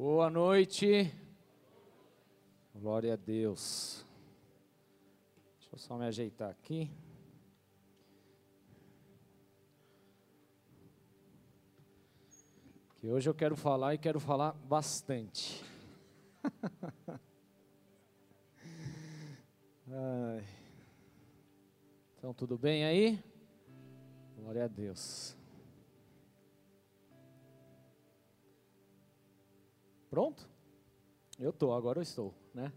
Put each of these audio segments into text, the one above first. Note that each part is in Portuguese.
Boa noite. Glória a Deus. Deixa eu só me ajeitar aqui. Que hoje eu quero falar e quero falar bastante. Ai. Então, tudo bem aí? Glória a Deus. Pronto? Eu estou, agora eu estou, né?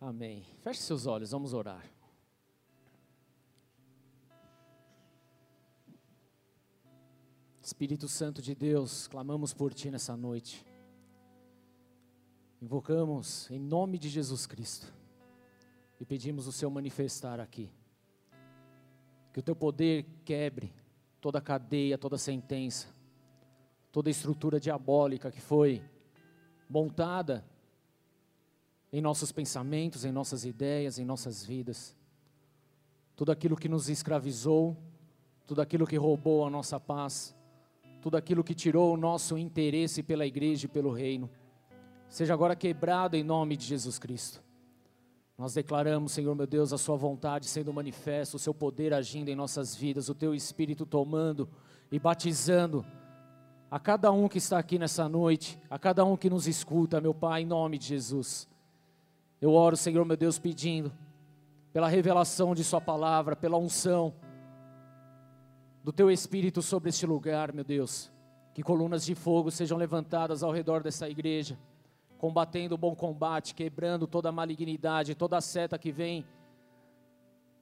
Amém. Feche seus olhos, vamos orar. Espírito Santo de Deus, clamamos por Ti nessa noite. Invocamos em nome de Jesus Cristo e pedimos o Seu manifestar aqui. Que o Teu poder quebre toda cadeia, toda sentença, toda estrutura diabólica que foi montada em nossos pensamentos, em nossas ideias, em nossas vidas. Tudo aquilo que nos escravizou, tudo aquilo que roubou a nossa paz, tudo aquilo que tirou o nosso interesse pela igreja e pelo reino, seja agora quebrado em nome de Jesus Cristo. Nós declaramos, Senhor meu Deus, a Sua vontade sendo manifesta, o Seu poder agindo em nossas vidas, o Teu Espírito tomando e batizando a cada um que está aqui nessa noite, a cada um que nos escuta, meu Pai, em nome de Jesus. Eu oro, Senhor meu Deus, pedindo pela revelação de Sua palavra, pela unção do Teu Espírito sobre este lugar, meu Deus. Que colunas de fogo sejam levantadas ao redor dessa igreja, combatendo o bom combate, quebrando toda a malignidade, toda a seta que vem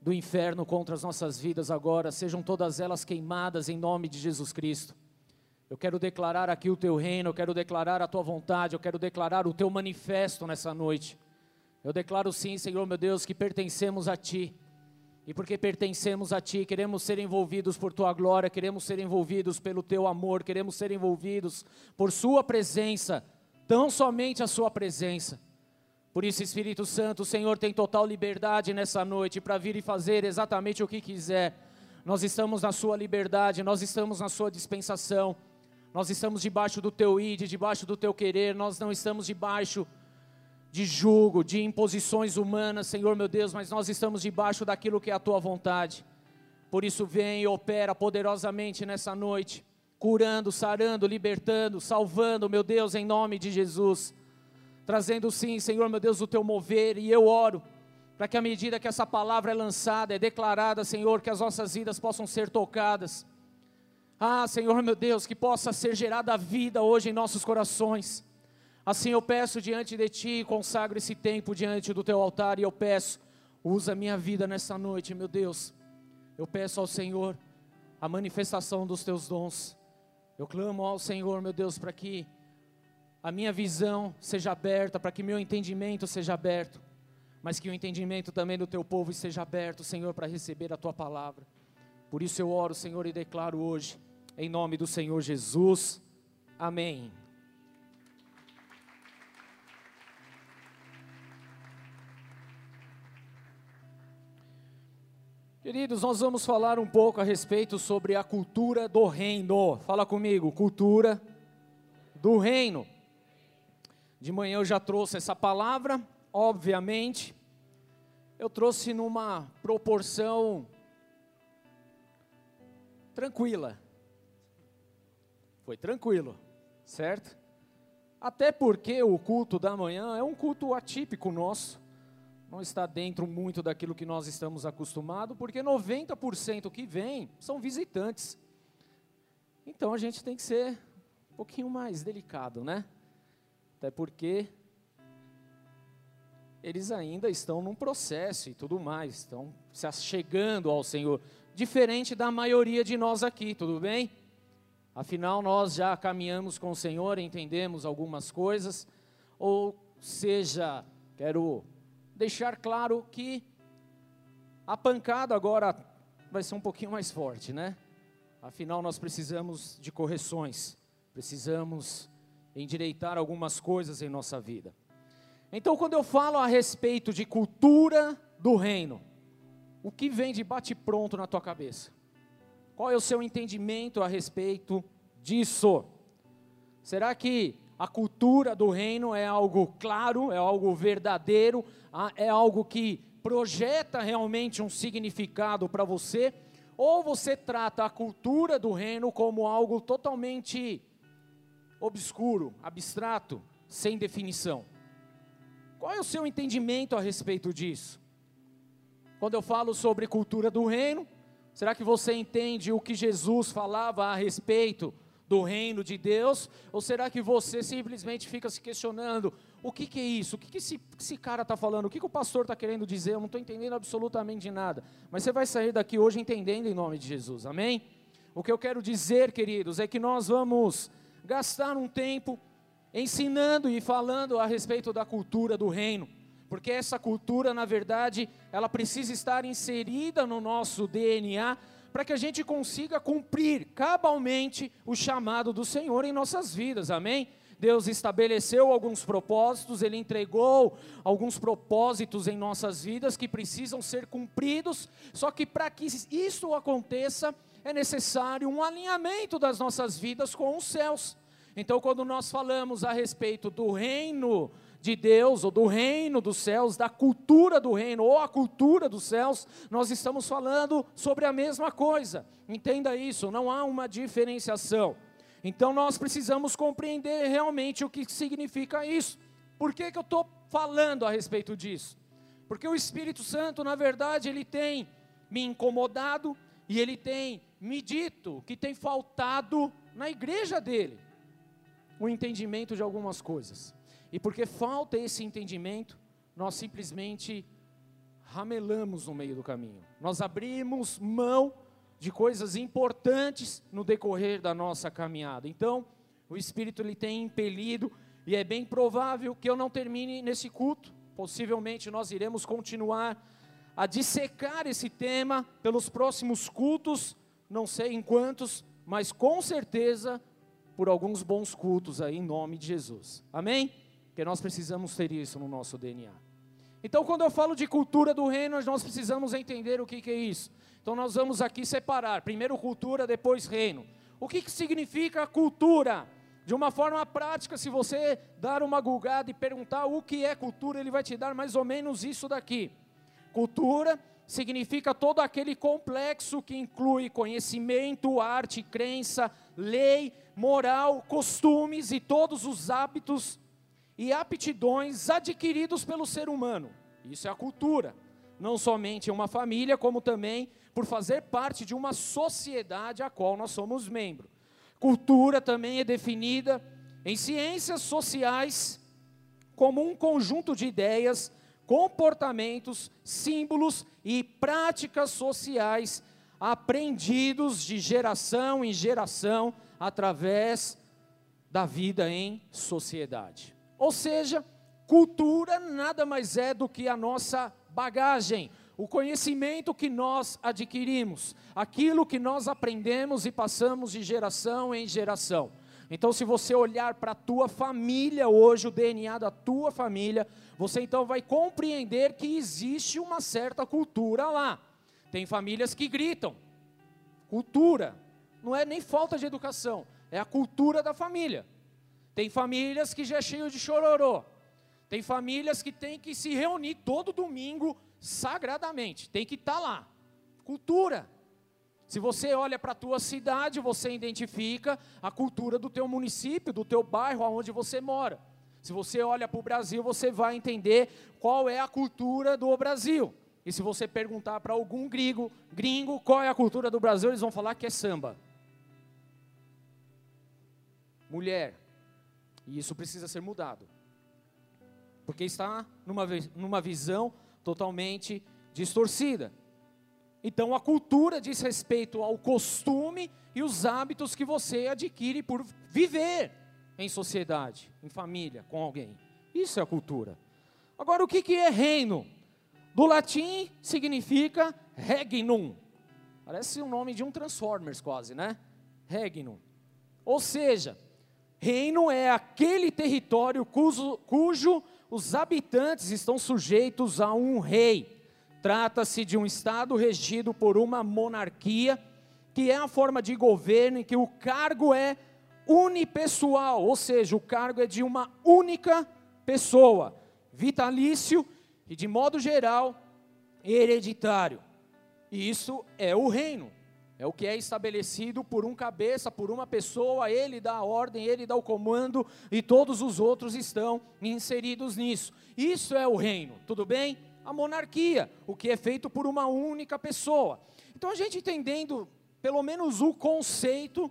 do inferno contra as nossas vidas agora, sejam todas elas queimadas em nome de Jesus Cristo. Eu quero declarar aqui o teu reino, eu quero declarar a tua vontade, eu quero declarar o teu manifesto nessa noite. Eu declaro sim, Senhor meu Deus, que pertencemos a ti. E porque pertencemos a Ti, queremos ser envolvidos por Tua glória, queremos ser envolvidos pelo Teu amor, queremos ser envolvidos por Sua presença, tão somente a Sua presença. Por isso, Espírito Santo, o Senhor tem total liberdade nessa noite para vir e fazer exatamente o que quiser. Nós estamos na Sua liberdade, nós estamos na Sua dispensação, nós estamos debaixo do Teu id, debaixo do Teu querer, nós não estamos debaixo de julgo, de imposições humanas, Senhor meu Deus, mas nós estamos debaixo daquilo que é a tua vontade. Por isso, vem e opera poderosamente nessa noite, curando, sarando, libertando, salvando, meu Deus, em nome de Jesus. Trazendo sim, Senhor meu Deus, o teu mover, e eu oro para que à medida que essa palavra é lançada, é declarada, Senhor, que as nossas vidas possam ser tocadas. Ah, Senhor meu Deus, que possa ser gerada vida hoje em nossos corações Assim eu peço diante de Ti, consagro esse tempo diante do Teu altar e eu peço, usa minha vida nessa noite, meu Deus. Eu peço ao Senhor a manifestação dos Teus dons. Eu clamo ao Senhor, meu Deus, para que a minha visão seja aberta, para que meu entendimento seja aberto, mas que o entendimento também do Teu povo seja aberto, Senhor, para receber a Tua palavra. Por isso eu oro, Senhor, e declaro hoje, em nome do Senhor Jesus. Amém. Queridos, nós vamos falar um pouco a respeito sobre a cultura do reino. Fala comigo, cultura do reino. De manhã eu já trouxe essa palavra, obviamente. Eu trouxe numa proporção tranquila. Foi tranquilo, certo? Até porque o culto da manhã é um culto atípico nosso não está dentro muito daquilo que nós estamos acostumados, porque 90% que vem são visitantes. Então a gente tem que ser um pouquinho mais delicado, né? Até porque eles ainda estão num processo e tudo mais, estão se chegando ao Senhor, diferente da maioria de nós aqui, tudo bem? Afinal, nós já caminhamos com o Senhor, entendemos algumas coisas, ou seja, quero deixar claro que a pancada agora vai ser um pouquinho mais forte, né? Afinal, nós precisamos de correções, precisamos endireitar algumas coisas em nossa vida. Então, quando eu falo a respeito de cultura do reino, o que vem de bate-pronto na tua cabeça? Qual é o seu entendimento a respeito disso? Será que a cultura do reino é algo claro, é algo verdadeiro, é algo que projeta realmente um significado para você? Ou você trata a cultura do reino como algo totalmente obscuro, abstrato, sem definição? Qual é o seu entendimento a respeito disso? Quando eu falo sobre cultura do reino, será que você entende o que Jesus falava a respeito do reino de Deus? Ou será que você simplesmente fica se questionando: o que, que é isso? O que, que esse, esse cara está falando? O que, que o pastor está querendo dizer? Eu não estou entendendo absolutamente nada. Mas você vai sair daqui hoje entendendo em nome de Jesus, amém? O que eu quero dizer, queridos, é que nós vamos gastar um tempo ensinando e falando a respeito da cultura do reino porque essa cultura, na verdade, ela precisa estar inserida no nosso DNA para que a gente consiga cumprir cabalmente o chamado do Senhor em nossas vidas, amém? Deus estabeleceu alguns propósitos, Ele entregou alguns propósitos em nossas vidas que precisam ser cumpridos, só que para que isso aconteça, é necessário um alinhamento das nossas vidas com os céus. Então, quando nós falamos a respeito do reino de Deus, ou do reino dos céus, da cultura do reino, ou a cultura dos céus, nós estamos falando sobre a mesma coisa. Entenda isso, não há uma diferenciação. Então nós precisamos compreender realmente o que significa isso. Por que, que eu estou falando a respeito disso? Porque o Espírito Santo, na verdade, ele tem me incomodado e ele tem me dito que tem faltado na igreja dele o entendimento de algumas coisas. E porque falta esse entendimento, nós simplesmente ramelamos no meio do caminho. Nós abrimos mão de coisas importantes no decorrer da nossa caminhada. Então, o Espírito ele tem impelido e é bem provável que eu não termine nesse culto. Possivelmente nós iremos continuar a dissecar esse tema pelos próximos cultos, não sei em quantos, mas com certeza por alguns bons cultos aí em nome de Jesus. Amém? Porque nós precisamos ter isso no nosso DNA. Então, quando eu falo de cultura do reino, nós precisamos entender o que, que é isso. Então, nós vamos aqui separar: primeiro cultura, depois reino. O que, que significa cultura? De uma forma prática, se você dar uma gulgada e perguntar o que é cultura, ele vai te dar mais ou menos isso daqui. Cultura significa todo aquele complexo que inclui conhecimento, arte, crença, lei, moral, costumes e todos os hábitos e aptidões adquiridos pelo ser humano. Isso é a cultura. Não somente em uma família, como também por fazer parte de uma sociedade a qual nós somos membros. Cultura também é definida em ciências sociais como um conjunto de ideias, comportamentos, símbolos e práticas sociais aprendidos de geração em geração através da vida em sociedade. Ou seja, cultura nada mais é do que a nossa bagagem, o conhecimento que nós adquirimos, aquilo que nós aprendemos e passamos de geração em geração. Então, se você olhar para a tua família hoje, o DNA da tua família, você então vai compreender que existe uma certa cultura lá. Tem famílias que gritam. Cultura. Não é nem falta de educação, é a cultura da família. Tem famílias que já é cheio de chororô. Tem famílias que tem que se reunir todo domingo sagradamente. Tem que estar tá lá. Cultura. Se você olha para a tua cidade, você identifica a cultura do teu município, do teu bairro, aonde você mora. Se você olha para o Brasil, você vai entender qual é a cultura do Brasil. E se você perguntar para algum gringo, gringo, qual é a cultura do Brasil, eles vão falar que é samba. Mulher, e isso precisa ser mudado. Porque está numa, numa visão totalmente distorcida. Então a cultura diz respeito ao costume e os hábitos que você adquire por viver em sociedade, em família, com alguém. Isso é a cultura. Agora, o que, que é reino? Do latim significa regnum. Parece o nome de um Transformers quase, né? Regnum. Ou seja, Reino é aquele território cujo, cujo os habitantes estão sujeitos a um rei. Trata-se de um estado regido por uma monarquia, que é a forma de governo em que o cargo é unipessoal, ou seja, o cargo é de uma única pessoa, vitalício e, de modo geral, hereditário. E isso é o reino. É o que é estabelecido por um cabeça, por uma pessoa, ele dá a ordem, ele dá o comando e todos os outros estão inseridos nisso. Isso é o reino, tudo bem? A monarquia, o que é feito por uma única pessoa. Então a gente entendendo pelo menos o conceito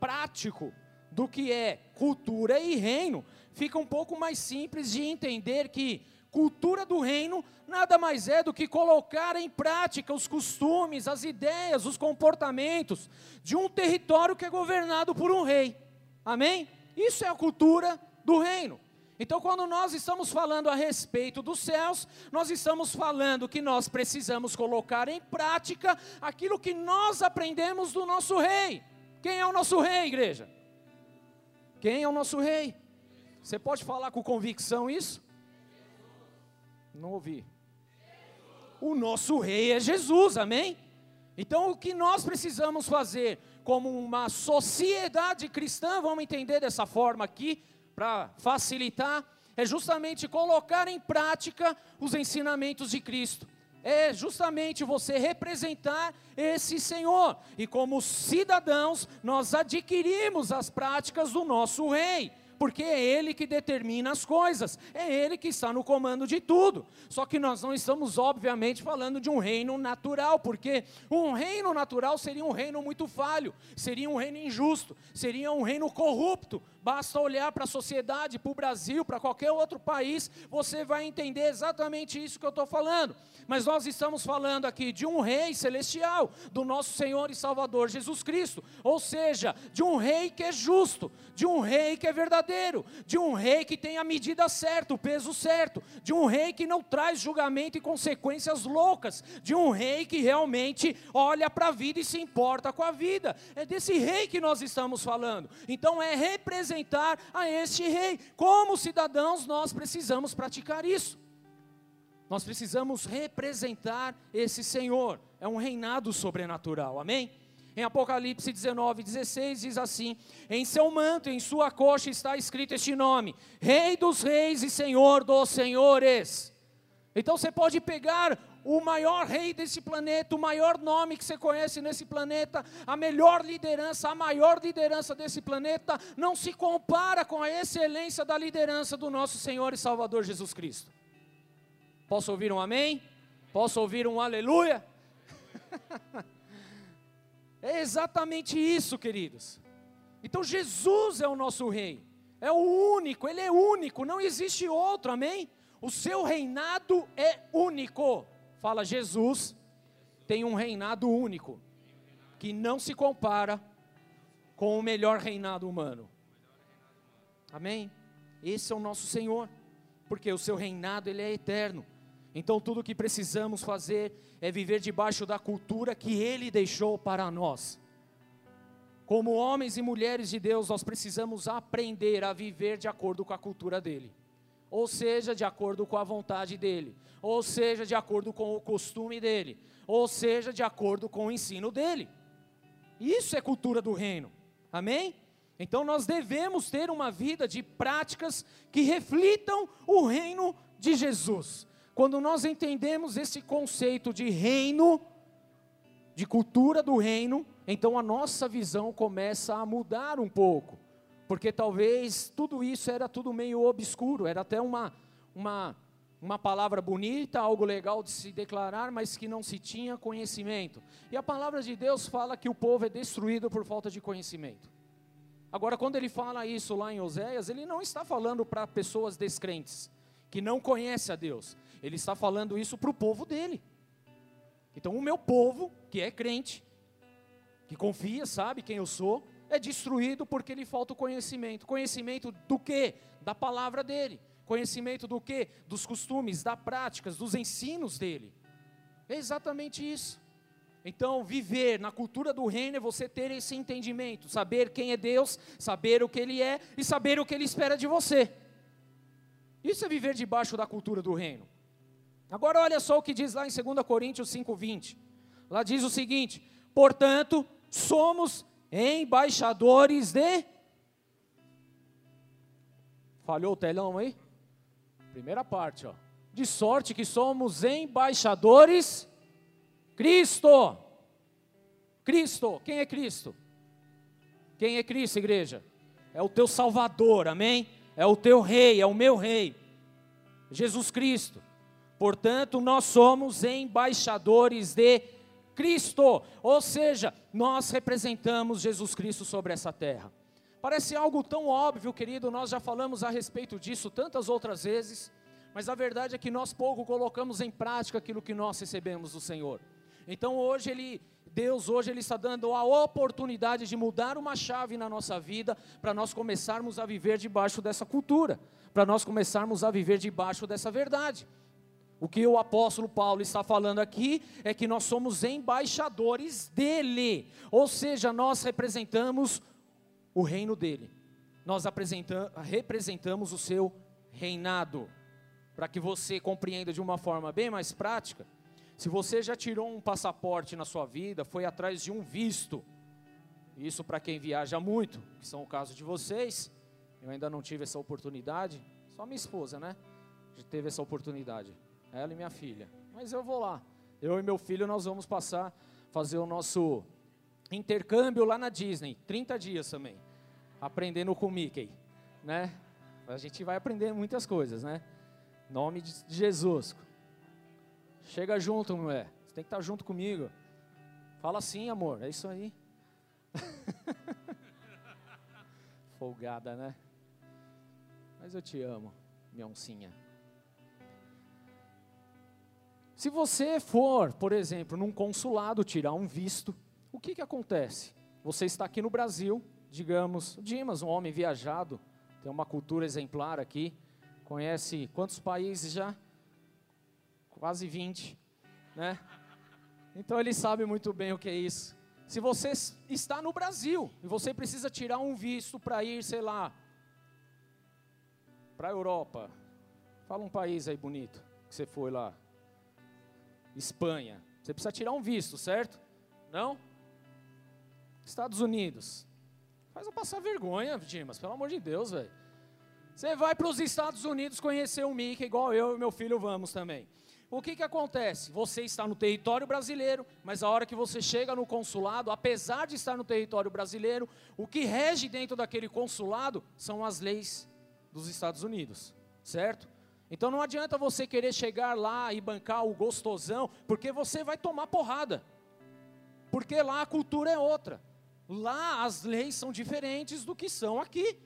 prático do que é cultura e reino, fica um pouco mais simples de entender que cultura do reino nada mais é do que colocar em prática os costumes, as ideias, os comportamentos de um território que é governado por um rei. Amém? Isso é a cultura do reino. Então, quando nós estamos falando a respeito dos céus, nós estamos falando que nós precisamos colocar em prática aquilo que nós aprendemos do nosso rei. Quem é o nosso rei, igreja? Quem é o nosso rei? Você pode falar com convicção isso? Não ouvi. O nosso rei é Jesus, amém? Então, o que nós precisamos fazer como uma sociedade cristã, vamos entender dessa forma aqui, para facilitar, é justamente colocar em prática os ensinamentos de Cristo. É justamente você representar esse Senhor. E como cidadãos, nós adquirimos as práticas do nosso Rei porque é Ele que determina as coisas, é Ele que está no comando de tudo. Só que nós não estamos, obviamente, falando de um reino natural, porque um reino natural seria um reino muito falho, seria um reino injusto, seria um reino corrupto. Basta olhar para a sociedade, para o Brasil, para qualquer outro país, você vai entender exatamente isso que eu estou falando. Mas nós estamos falando aqui de um rei celestial, do nosso Senhor e Salvador Jesus Cristo, ou seja, de um rei que é justo, de um rei que é verdadeiro de um rei que tem a medida certa, o peso certo, de um rei que não traz julgamento e consequências loucas, de um rei que realmente olha para a vida e se importa com a vida. É desse rei que nós estamos falando. Então é representar a este rei. Como cidadãos, nós precisamos praticar isso. Nós precisamos representar esse Senhor. É um reinado sobrenatural. Amém? Em Apocalipse 19, 16 diz assim: Em seu manto, em sua coxa está escrito este nome: Rei dos Reis e Senhor dos Senhores. Então você pode pegar o maior rei desse planeta, o maior nome que você conhece nesse planeta, a melhor liderança, a maior liderança desse planeta, não se compara com a excelência da liderança do nosso Senhor e Salvador Jesus Cristo. Posso ouvir um amém? Posso ouvir um aleluia? É exatamente isso, queridos. Então Jesus é o nosso rei, é o único, ele é único, não existe outro, amém? O seu reinado é único. Fala, Jesus tem um reinado único, que não se compara com o melhor reinado humano. Amém? Esse é o nosso Senhor, porque o seu reinado ele é eterno. Então tudo o que precisamos fazer é viver debaixo da cultura que Ele deixou para nós. Como homens e mulheres de Deus, nós precisamos aprender a viver de acordo com a cultura dele, ou seja, de acordo com a vontade dele, ou seja, de acordo com o costume dele, ou seja, de acordo com o ensino dele. Isso é cultura do reino, amém? Então nós devemos ter uma vida de práticas que reflitam o reino de Jesus. Quando nós entendemos esse conceito de reino, de cultura do reino, então a nossa visão começa a mudar um pouco, porque talvez tudo isso era tudo meio obscuro, era até uma, uma, uma palavra bonita, algo legal de se declarar, mas que não se tinha conhecimento. E a palavra de Deus fala que o povo é destruído por falta de conhecimento. Agora, quando ele fala isso lá em Oséias, ele não está falando para pessoas descrentes, que não conhecem a Deus. Ele está falando isso para o povo dele. Então, o meu povo, que é crente, que confia, sabe quem eu sou, é destruído porque lhe falta o conhecimento. Conhecimento do que? Da palavra dele. Conhecimento do que? Dos costumes, das práticas, dos ensinos dele. É exatamente isso. Então, viver na cultura do reino é você ter esse entendimento, saber quem é Deus, saber o que Ele é e saber o que Ele espera de você. Isso é viver debaixo da cultura do reino. Agora olha só o que diz lá em 2 Coríntios 5:20. Lá diz o seguinte: "Portanto, somos embaixadores de Falhou o telão aí? Primeira parte, ó. De sorte que somos embaixadores Cristo. Cristo, quem é Cristo? Quem é Cristo, igreja? É o teu Salvador, amém? É o teu Rei, é o meu Rei, Jesus Cristo. Portanto, nós somos embaixadores de Cristo, ou seja, nós representamos Jesus Cristo sobre essa terra. Parece algo tão óbvio, querido, nós já falamos a respeito disso tantas outras vezes, mas a verdade é que nós pouco colocamos em prática aquilo que nós recebemos do Senhor. Então hoje ele, Deus hoje ele está dando a oportunidade de mudar uma chave na nossa vida para nós começarmos a viver debaixo dessa cultura, para nós começarmos a viver debaixo dessa verdade. O que o apóstolo Paulo está falando aqui é que nós somos embaixadores dele, ou seja, nós representamos o reino dele, nós representamos o seu reinado. Para que você compreenda de uma forma bem mais prática, se você já tirou um passaporte na sua vida, foi atrás de um visto, isso para quem viaja muito, que são o caso de vocês, eu ainda não tive essa oportunidade, só minha esposa, né? Teve essa oportunidade ela e minha filha. Mas eu vou lá. Eu e meu filho nós vamos passar, fazer o nosso intercâmbio lá na Disney, 30 dias também, aprendendo com o Mickey, né? A gente vai aprender muitas coisas, né? Nome de Jesus. Chega junto, mulher. Você tem que estar junto comigo. Fala assim, amor. É isso aí. Folgada, né? Mas eu te amo, minha oncinha. Se você for, por exemplo, num consulado tirar um visto, o que, que acontece? Você está aqui no Brasil, digamos, Dimas, um homem viajado, tem uma cultura exemplar aqui, conhece quantos países já? Quase 20, né? Então ele sabe muito bem o que é isso. Se você está no Brasil e você precisa tirar um visto para ir, sei lá, para a Europa, fala um país aí bonito que você foi lá. Espanha. Você precisa tirar um visto, certo? Não? Estados Unidos. Faz eu passar vergonha, Dimas, pelo amor de Deus, velho. Você vai para os Estados Unidos conhecer o Mickey, igual eu e meu filho vamos também. O que, que acontece? Você está no território brasileiro, mas a hora que você chega no consulado, apesar de estar no território brasileiro, o que rege dentro daquele consulado são as leis dos Estados Unidos, certo? Então não adianta você querer chegar lá e bancar o gostosão, porque você vai tomar porrada. Porque lá a cultura é outra. Lá as leis são diferentes do que são aqui.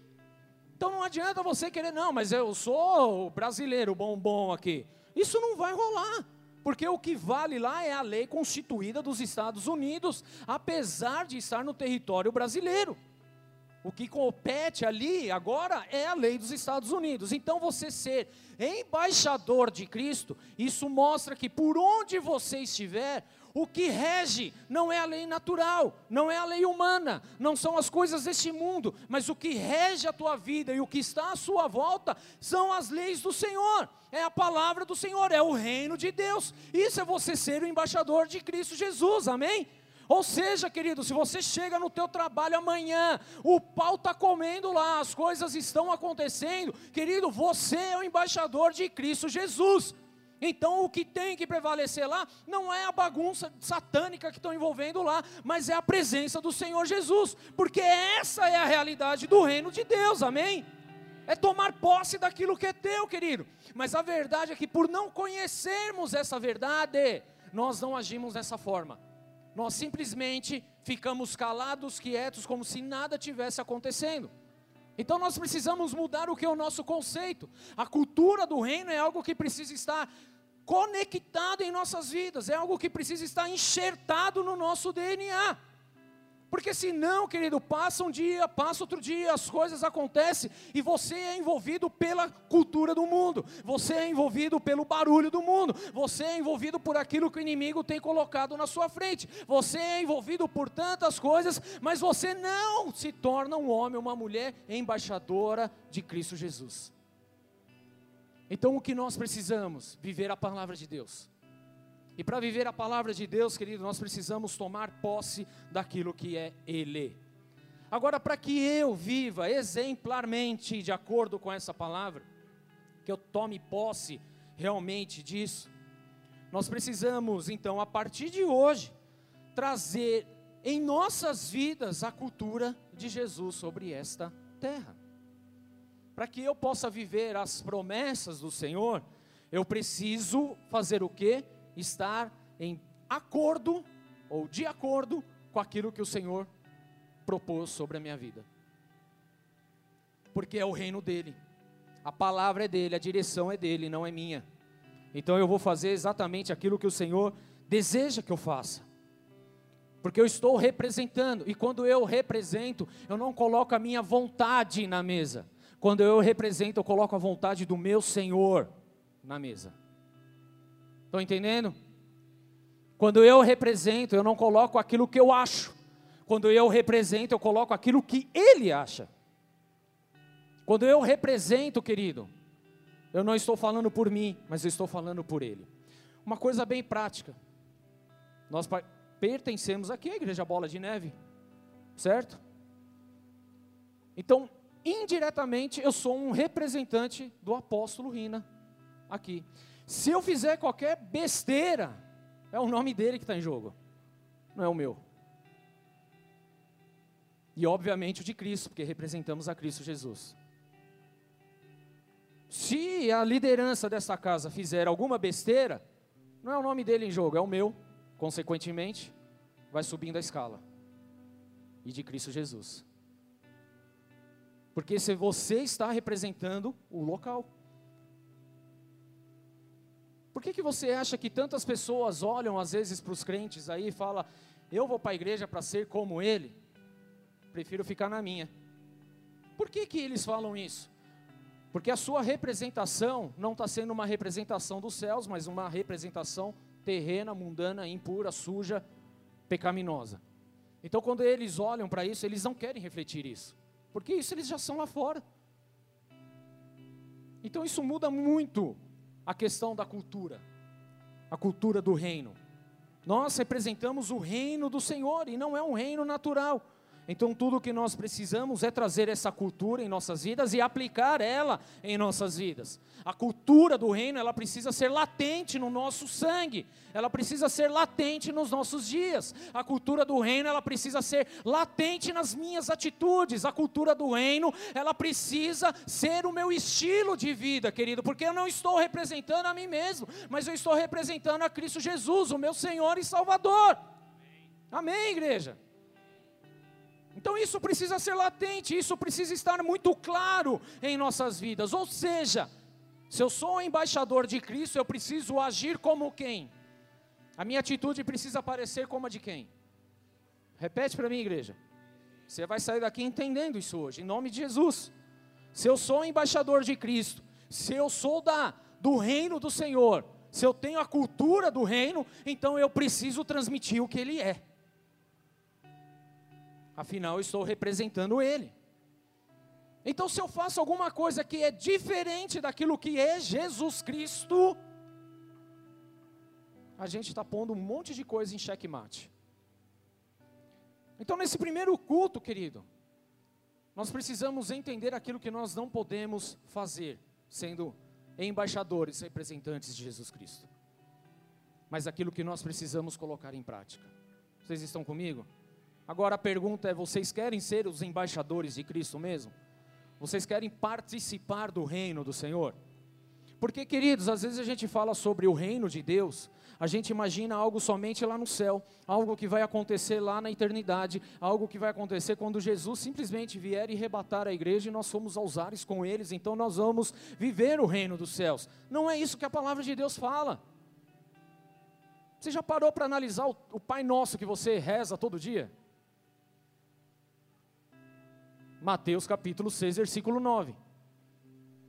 Então não adianta você querer, não, mas eu sou brasileiro bombom aqui. Isso não vai rolar. Porque o que vale lá é a lei constituída dos Estados Unidos, apesar de estar no território brasileiro. O que compete ali agora é a lei dos Estados Unidos. Então você ser embaixador de Cristo, isso mostra que por onde você estiver, o que rege não é a lei natural, não é a lei humana, não são as coisas deste mundo, mas o que rege a tua vida e o que está à sua volta são as leis do Senhor, é a palavra do Senhor, é o reino de Deus. Isso é você ser o embaixador de Cristo Jesus, amém? Ou seja, querido, se você chega no teu trabalho amanhã, o pau está comendo lá, as coisas estão acontecendo, querido, você é o embaixador de Cristo Jesus. Então o que tem que prevalecer lá não é a bagunça satânica que estão envolvendo lá, mas é a presença do Senhor Jesus, porque essa é a realidade do reino de Deus, amém? É tomar posse daquilo que é teu, querido. Mas a verdade é que por não conhecermos essa verdade, nós não agimos dessa forma. Nós simplesmente ficamos calados, quietos, como se nada tivesse acontecendo. Então nós precisamos mudar o que é o nosso conceito. A cultura do reino é algo que precisa estar conectado em nossas vidas, é algo que precisa estar enxertado no nosso DNA. Porque senão, querido, passa um dia, passa outro dia, as coisas acontecem e você é envolvido pela cultura do mundo, você é envolvido pelo barulho do mundo, você é envolvido por aquilo que o inimigo tem colocado na sua frente, você é envolvido por tantas coisas, mas você não se torna um homem, uma mulher embaixadora de Cristo Jesus. Então o que nós precisamos? Viver a palavra de Deus. E para viver a palavra de Deus, querido, nós precisamos tomar posse daquilo que é Ele. Agora, para que eu viva exemplarmente de acordo com essa palavra, que eu tome posse realmente disso, nós precisamos, então, a partir de hoje, trazer em nossas vidas a cultura de Jesus sobre esta terra. Para que eu possa viver as promessas do Senhor, eu preciso fazer o que? Estar em acordo ou de acordo com aquilo que o Senhor propôs sobre a minha vida. Porque é o reino dele. A palavra é dele, a direção é dele, não é minha. Então eu vou fazer exatamente aquilo que o Senhor deseja que eu faça. Porque eu estou representando, e quando eu represento, eu não coloco a minha vontade na mesa. Quando eu represento, eu coloco a vontade do meu Senhor na mesa. Estão entendendo? Quando eu represento, eu não coloco aquilo que eu acho. Quando eu represento, eu coloco aquilo que ele acha. Quando eu represento, querido, eu não estou falando por mim, mas eu estou falando por Ele. Uma coisa bem prática. Nós pertencemos aqui à Igreja Bola de Neve, certo? Então, indiretamente, eu sou um representante do apóstolo Rina aqui. Se eu fizer qualquer besteira, é o nome dele que está em jogo, não é o meu. E obviamente o de Cristo, porque representamos a Cristo Jesus. Se a liderança dessa casa fizer alguma besteira, não é o nome dele em jogo, é o meu. Consequentemente, vai subindo a escala. E de Cristo Jesus. Porque se você está representando o local. Por que, que você acha que tantas pessoas olham às vezes para os crentes aí e falam, eu vou para a igreja para ser como ele? Prefiro ficar na minha. Por que, que eles falam isso? Porque a sua representação não está sendo uma representação dos céus, mas uma representação terrena, mundana, impura, suja, pecaminosa. Então, quando eles olham para isso, eles não querem refletir isso, porque isso eles já são lá fora. Então, isso muda muito a questão da cultura, a cultura do reino. Nós representamos o reino do Senhor e não é um reino natural. Então, tudo o que nós precisamos é trazer essa cultura em nossas vidas e aplicar ela em nossas vidas. A cultura do reino, ela precisa ser latente no nosso sangue, ela precisa ser latente nos nossos dias. A cultura do reino, ela precisa ser latente nas minhas atitudes. A cultura do reino, ela precisa ser o meu estilo de vida, querido, porque eu não estou representando a mim mesmo, mas eu estou representando a Cristo Jesus, o meu Senhor e Salvador. Amém, igreja? Então isso precisa ser latente, isso precisa estar muito claro em nossas vidas. Ou seja, se eu sou embaixador de Cristo, eu preciso agir como quem? A minha atitude precisa parecer como a de quem? Repete para mim, igreja. Você vai sair daqui entendendo isso hoje, em nome de Jesus. Se eu sou embaixador de Cristo, se eu sou da do reino do Senhor, se eu tenho a cultura do reino, então eu preciso transmitir o que ele é afinal eu estou representando Ele. Então, se eu faço alguma coisa que é diferente daquilo que é Jesus Cristo, a gente está pondo um monte de coisa em xeque-mate. Então, nesse primeiro culto, querido, nós precisamos entender aquilo que nós não podemos fazer, sendo embaixadores, representantes de Jesus Cristo, mas aquilo que nós precisamos colocar em prática. Vocês estão comigo? Agora a pergunta é: vocês querem ser os embaixadores de Cristo mesmo? Vocês querem participar do reino do Senhor? Porque, queridos, às vezes a gente fala sobre o reino de Deus, a gente imagina algo somente lá no céu, algo que vai acontecer lá na eternidade, algo que vai acontecer quando Jesus simplesmente vier e rebatar a igreja e nós somos aos ares com eles, então nós vamos viver o reino dos céus. Não é isso que a palavra de Deus fala. Você já parou para analisar o, o Pai Nosso que você reza todo dia? Mateus capítulo 6, versículo 9.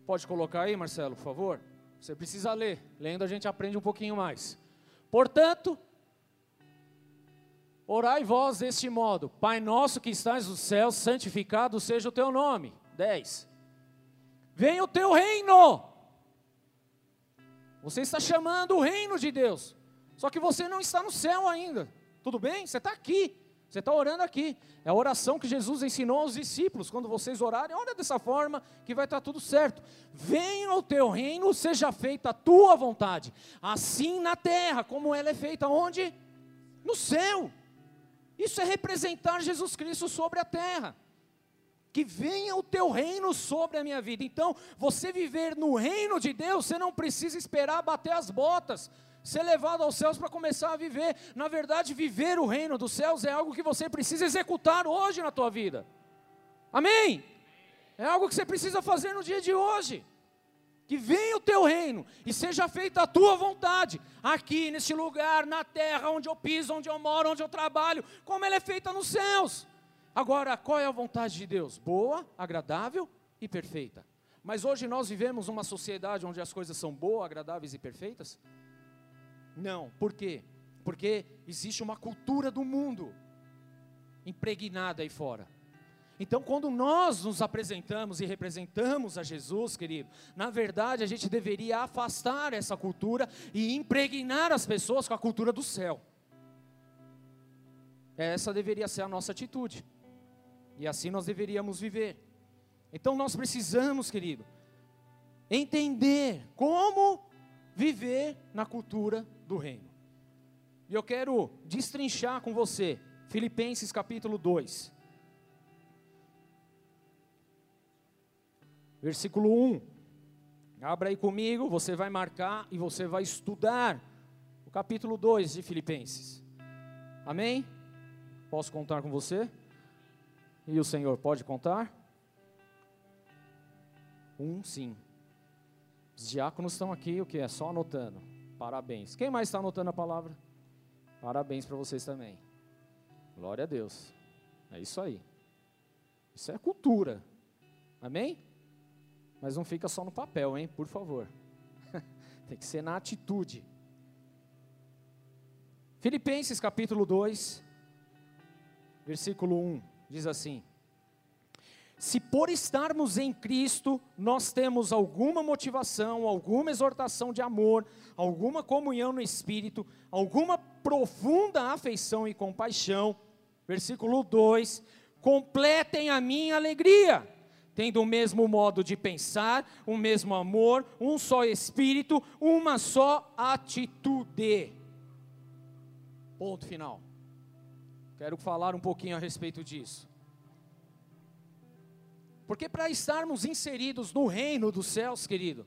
Pode colocar aí, Marcelo, por favor? Você precisa ler. Lendo a gente aprende um pouquinho mais. Portanto, orai vós deste modo: Pai nosso que estás no céu, santificado seja o teu nome. 10. Venha o teu reino. Você está chamando o reino de Deus. Só que você não está no céu ainda. Tudo bem? Você está aqui. Você está orando aqui. É a oração que Jesus ensinou aos discípulos. Quando vocês orarem, ora dessa forma que vai estar tudo certo. Venha o teu reino, seja feita a tua vontade. Assim na terra, como ela é feita onde? No céu. Isso é representar Jesus Cristo sobre a terra. Que venha o teu reino sobre a minha vida. Então, você viver no reino de Deus, você não precisa esperar bater as botas ser levado aos céus para começar a viver. Na verdade, viver o reino dos céus é algo que você precisa executar hoje na tua vida. Amém? É algo que você precisa fazer no dia de hoje. Que venha o teu reino e seja feita a tua vontade, aqui neste lugar, na terra, onde eu piso, onde eu moro, onde eu trabalho, como ela é feita nos céus. Agora, qual é a vontade de Deus? Boa, agradável e perfeita. Mas hoje nós vivemos uma sociedade onde as coisas são boas, agradáveis e perfeitas? Não, por quê? Porque existe uma cultura do mundo impregnada aí fora. Então, quando nós nos apresentamos e representamos a Jesus, querido, na verdade a gente deveria afastar essa cultura e impregnar as pessoas com a cultura do céu. Essa deveria ser a nossa atitude. E assim nós deveríamos viver. Então nós precisamos, querido, entender como viver na cultura do reino. E eu quero destrinchar com você Filipenses capítulo 2. Versículo 1. Abra aí comigo, você vai marcar e você vai estudar o capítulo 2 de Filipenses. Amém? Posso contar com você? E o Senhor pode contar? Um, sim. Os diáconos estão aqui, o que é? Só anotando. Parabéns. Quem mais está anotando a palavra? Parabéns para vocês também. Glória a Deus. É isso aí. Isso é cultura. Amém? Mas não fica só no papel, hein? Por favor. Tem que ser na atitude. Filipenses capítulo 2, versículo 1, diz assim: se por estarmos em Cristo, nós temos alguma motivação, alguma exortação de amor, alguma comunhão no Espírito, alguma profunda afeição e compaixão, versículo 2: completem a minha alegria, tendo o mesmo modo de pensar, o mesmo amor, um só Espírito, uma só atitude. Ponto final. Quero falar um pouquinho a respeito disso. Porque para estarmos inseridos no reino dos céus, querido,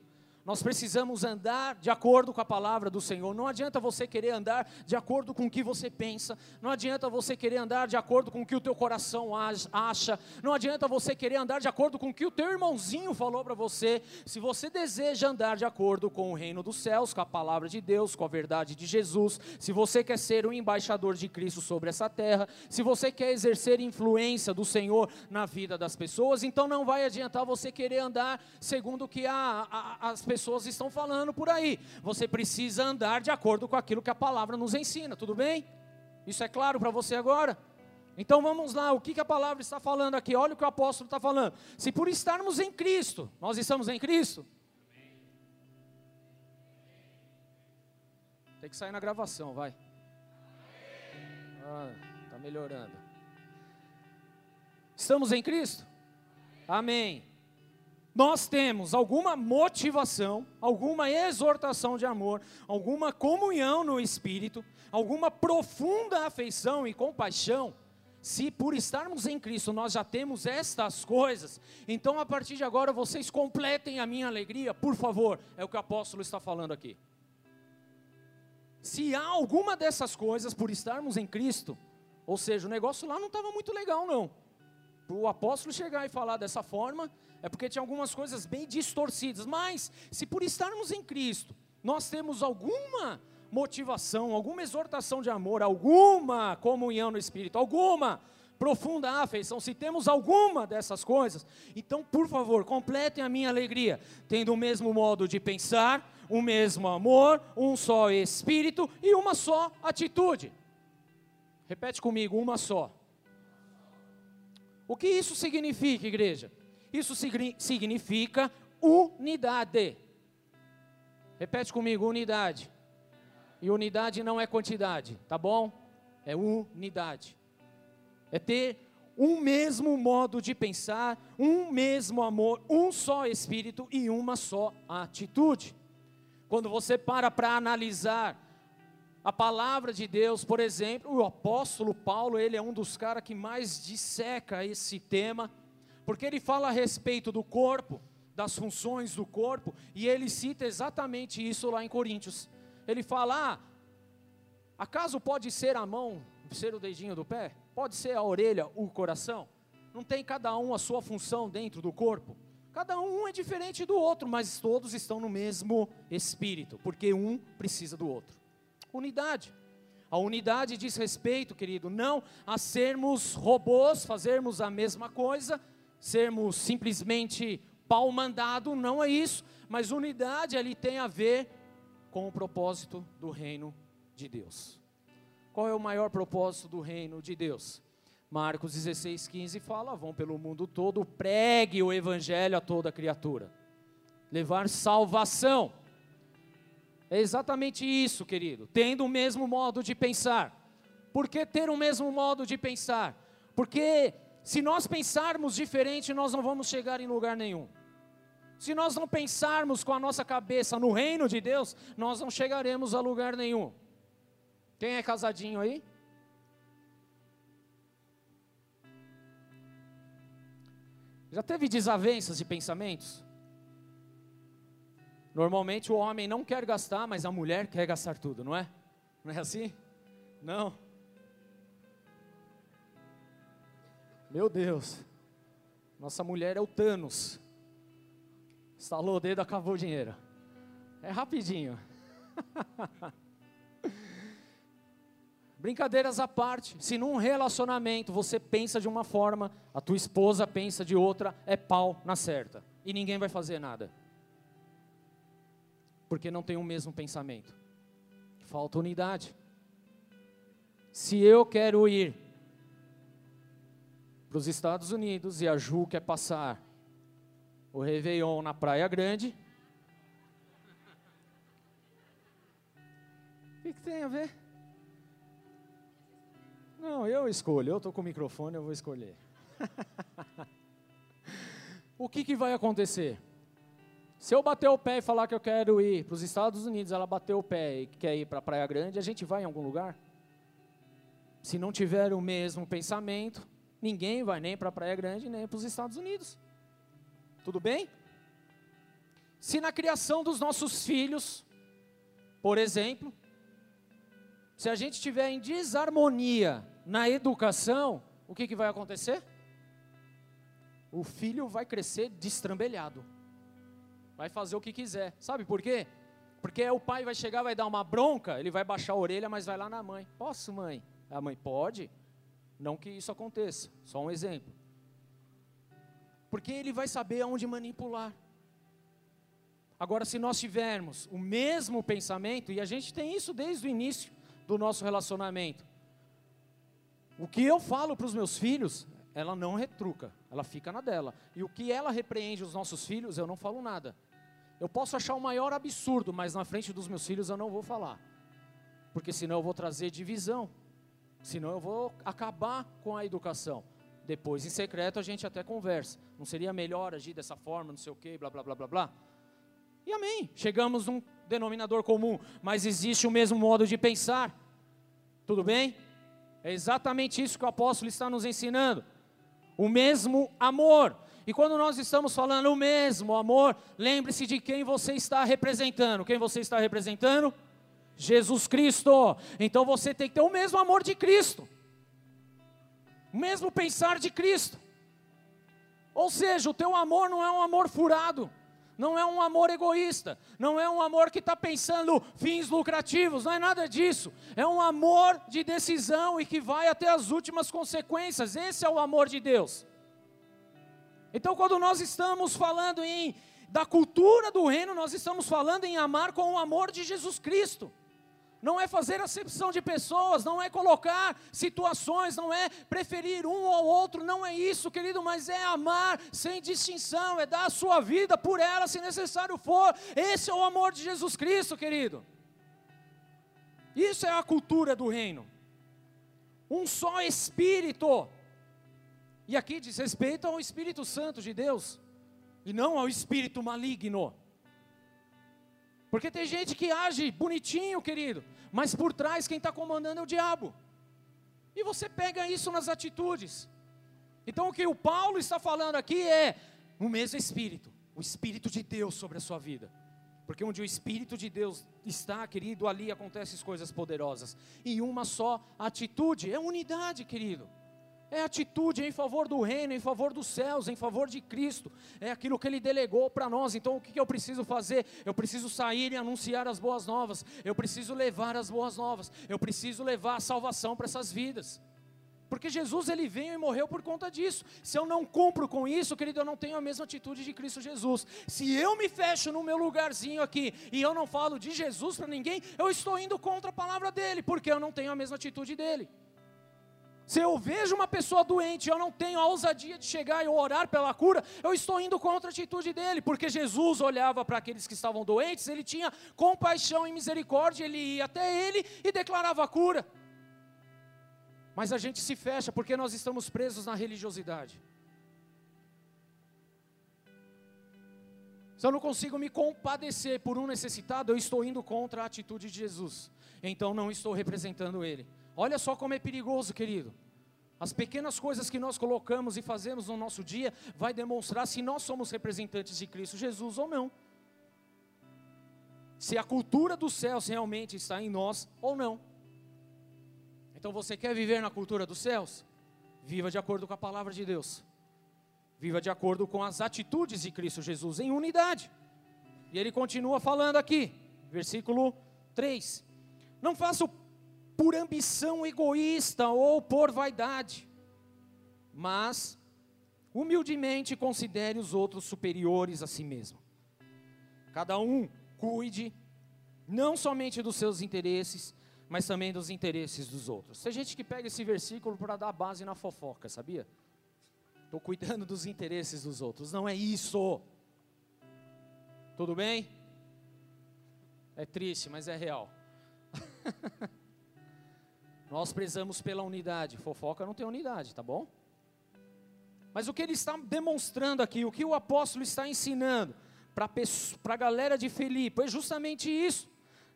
nós precisamos andar de acordo com a palavra do Senhor. Não adianta você querer andar de acordo com o que você pensa. Não adianta você querer andar de acordo com o que o teu coração acha. Não adianta você querer andar de acordo com o que o teu irmãozinho falou para você. Se você deseja andar de acordo com o reino dos céus, com a palavra de Deus, com a verdade de Jesus, se você quer ser um embaixador de Cristo sobre essa terra, se você quer exercer influência do Senhor na vida das pessoas, então não vai adiantar você querer andar segundo o que a, a, as pessoas pessoas estão falando por aí. Você precisa andar de acordo com aquilo que a palavra nos ensina, tudo bem? Isso é claro para você agora? Então vamos lá, o que, que a palavra está falando aqui? Olha o que o apóstolo está falando. Se por estarmos em Cristo, nós estamos em Cristo? Tem que sair na gravação, vai. Ah, tá melhorando. Estamos em Cristo? Amém nós temos alguma motivação, alguma exortação de amor, alguma comunhão no espírito, alguma profunda afeição e compaixão, se por estarmos em Cristo nós já temos estas coisas, então a partir de agora vocês completem a minha alegria, por favor, é o que o apóstolo está falando aqui. Se há alguma dessas coisas por estarmos em Cristo, ou seja, o negócio lá não estava muito legal, não. O apóstolo chegar e falar dessa forma, é porque tinha algumas coisas bem distorcidas. Mas, se por estarmos em Cristo, nós temos alguma motivação, alguma exortação de amor, alguma comunhão no Espírito, alguma profunda afeição, se temos alguma dessas coisas, então, por favor, completem a minha alegria, tendo o mesmo modo de pensar, o mesmo amor, um só Espírito e uma só atitude. Repete comigo, uma só. O que isso significa, igreja? Isso significa unidade. Repete comigo, unidade. E unidade não é quantidade, tá bom? É unidade. é ter um mesmo modo de pensar, um mesmo amor, um só espírito e uma só atitude. Quando você para para analisar a palavra de Deus, por exemplo, o apóstolo Paulo, ele é um dos caras que mais disseca esse tema, porque ele fala a respeito do corpo, das funções do corpo, e ele cita exatamente isso lá em Coríntios. Ele fala: ah, acaso pode ser a mão, ser o dedinho do pé? Pode ser a orelha, o coração? Não tem cada um a sua função dentro do corpo? Cada um é diferente do outro, mas todos estão no mesmo espírito, porque um precisa do outro. Unidade. A unidade diz respeito, querido, não a sermos robôs, fazermos a mesma coisa, sermos simplesmente pau mandado, não é isso, mas unidade ali tem a ver com o propósito do reino de Deus. Qual é o maior propósito do reino de Deus? Marcos 16, 15 fala: vão pelo mundo todo, pregue o evangelho a toda criatura, levar salvação. É exatamente isso, querido, tendo o mesmo modo de pensar. Por que ter o mesmo modo de pensar? Porque se nós pensarmos diferente, nós não vamos chegar em lugar nenhum. Se nós não pensarmos com a nossa cabeça no reino de Deus, nós não chegaremos a lugar nenhum. Quem é casadinho aí? Já teve desavenças de pensamentos? Normalmente o homem não quer gastar, mas a mulher quer gastar tudo, não é? Não é assim? Não. Meu Deus. Nossa mulher é o Thanos. Estalou o dedo, acabou o dinheiro. É rapidinho. Brincadeiras à parte. Se num relacionamento você pensa de uma forma, a tua esposa pensa de outra, é pau na certa. E ninguém vai fazer nada. Porque não tem o mesmo pensamento. Falta unidade. Se eu quero ir para os Estados Unidos e a Ju quer passar o Réveillon na Praia Grande, o que, que tem a ver? Não, eu escolho. Eu estou com o microfone, eu vou escolher. o que, que vai acontecer? Se eu bater o pé e falar que eu quero ir para os Estados Unidos, ela bateu o pé e quer ir para a Praia Grande, a gente vai em algum lugar? Se não tiver o mesmo pensamento, ninguém vai nem para a Praia Grande nem para os Estados Unidos. Tudo bem? Se na criação dos nossos filhos, por exemplo, se a gente estiver em desarmonia na educação, o que, que vai acontecer? O filho vai crescer destrambelhado. Vai fazer o que quiser. Sabe por quê? Porque o pai vai chegar, vai dar uma bronca, ele vai baixar a orelha, mas vai lá na mãe. Posso, mãe? A mãe pode. Não que isso aconteça, só um exemplo. Porque ele vai saber aonde manipular. Agora, se nós tivermos o mesmo pensamento, e a gente tem isso desde o início, do nosso relacionamento. O que eu falo para os meus filhos, ela não retruca, ela fica na dela. E o que ela repreende os nossos filhos, eu não falo nada. Eu posso achar o maior absurdo, mas na frente dos meus filhos eu não vou falar. Porque senão eu vou trazer divisão. Senão eu vou acabar com a educação. Depois, em secreto, a gente até conversa. Não seria melhor agir dessa forma, não sei o quê, blá, blá, blá, blá, blá? E amém. Chegamos num denominador comum, mas existe o mesmo modo de pensar. Tudo bem? É exatamente isso que o apóstolo está nos ensinando. O mesmo amor. E quando nós estamos falando o mesmo amor, lembre-se de quem você está representando. Quem você está representando? Jesus Cristo. Então você tem que ter o mesmo amor de Cristo. O mesmo pensar de Cristo. Ou seja, o teu amor não é um amor furado não é um amor egoísta, não é um amor que está pensando fins lucrativos, não é nada disso. É um amor de decisão e que vai até as últimas consequências. Esse é o amor de Deus. Então, quando nós estamos falando em da cultura do reino, nós estamos falando em amar com o amor de Jesus Cristo não é fazer acepção de pessoas, não é colocar situações, não é preferir um ou outro, não é isso, querido, mas é amar sem distinção, é dar a sua vida por ela se necessário for. Esse é o amor de Jesus Cristo, querido. Isso é a cultura do reino. Um só espírito, E aqui diz respeito ao Espírito Santo de Deus, e não ao espírito maligno. Porque tem gente que age bonitinho, querido, mas por trás quem está comandando é o diabo. E você pega isso nas atitudes. Então o que o Paulo está falando aqui é o mesmo Espírito, o Espírito de Deus sobre a sua vida. Porque onde o Espírito de Deus está, querido, ali acontecem coisas poderosas. E uma só atitude, é unidade, querido. É atitude em favor do reino, em favor dos céus, em favor de Cristo. É aquilo que Ele delegou para nós. Então, o que, eu preciso fazer? Eu preciso sair e anunciar as boas novas. Eu preciso levar as boas novas. Eu preciso levar a salvação para essas vidas. Porque Jesus ele veio e morreu por conta disso. Se eu não cumpro com isso, querido, eu não tenho a mesma atitude de Cristo Jesus. Se eu me fecho no meu lugarzinho aqui e eu não falo de Jesus para ninguém, eu estou indo contra a palavra dele, porque eu não tenho a mesma atitude dele. Se eu vejo uma pessoa doente eu não tenho a ousadia de chegar e orar pela cura, eu estou indo contra a atitude dele, porque Jesus olhava para aqueles que estavam doentes, ele tinha compaixão e misericórdia, ele ia até ele e declarava a cura. Mas a gente se fecha porque nós estamos presos na religiosidade. Se eu não consigo me compadecer por um necessitado, eu estou indo contra a atitude de Jesus. Então não estou representando ele. Olha só como é perigoso, querido. As pequenas coisas que nós colocamos e fazemos no nosso dia vai demonstrar se nós somos representantes de Cristo Jesus ou não. Se a cultura dos céus realmente está em nós ou não. Então você quer viver na cultura dos céus? Viva de acordo com a palavra de Deus. Viva de acordo com as atitudes de Cristo Jesus em unidade. E ele continua falando aqui, versículo 3. Não faça o por ambição egoísta ou por vaidade, mas humildemente considere os outros superiores a si mesmo. Cada um cuide não somente dos seus interesses, mas também dos interesses dos outros. Tem gente que pega esse versículo para dar base na fofoca, sabia? Estou cuidando dos interesses dos outros. Não é isso. Tudo bem? É triste, mas é real. Nós prezamos pela unidade. Fofoca não tem unidade, tá bom? Mas o que ele está demonstrando aqui, o que o apóstolo está ensinando para a galera de Filipe é justamente isso.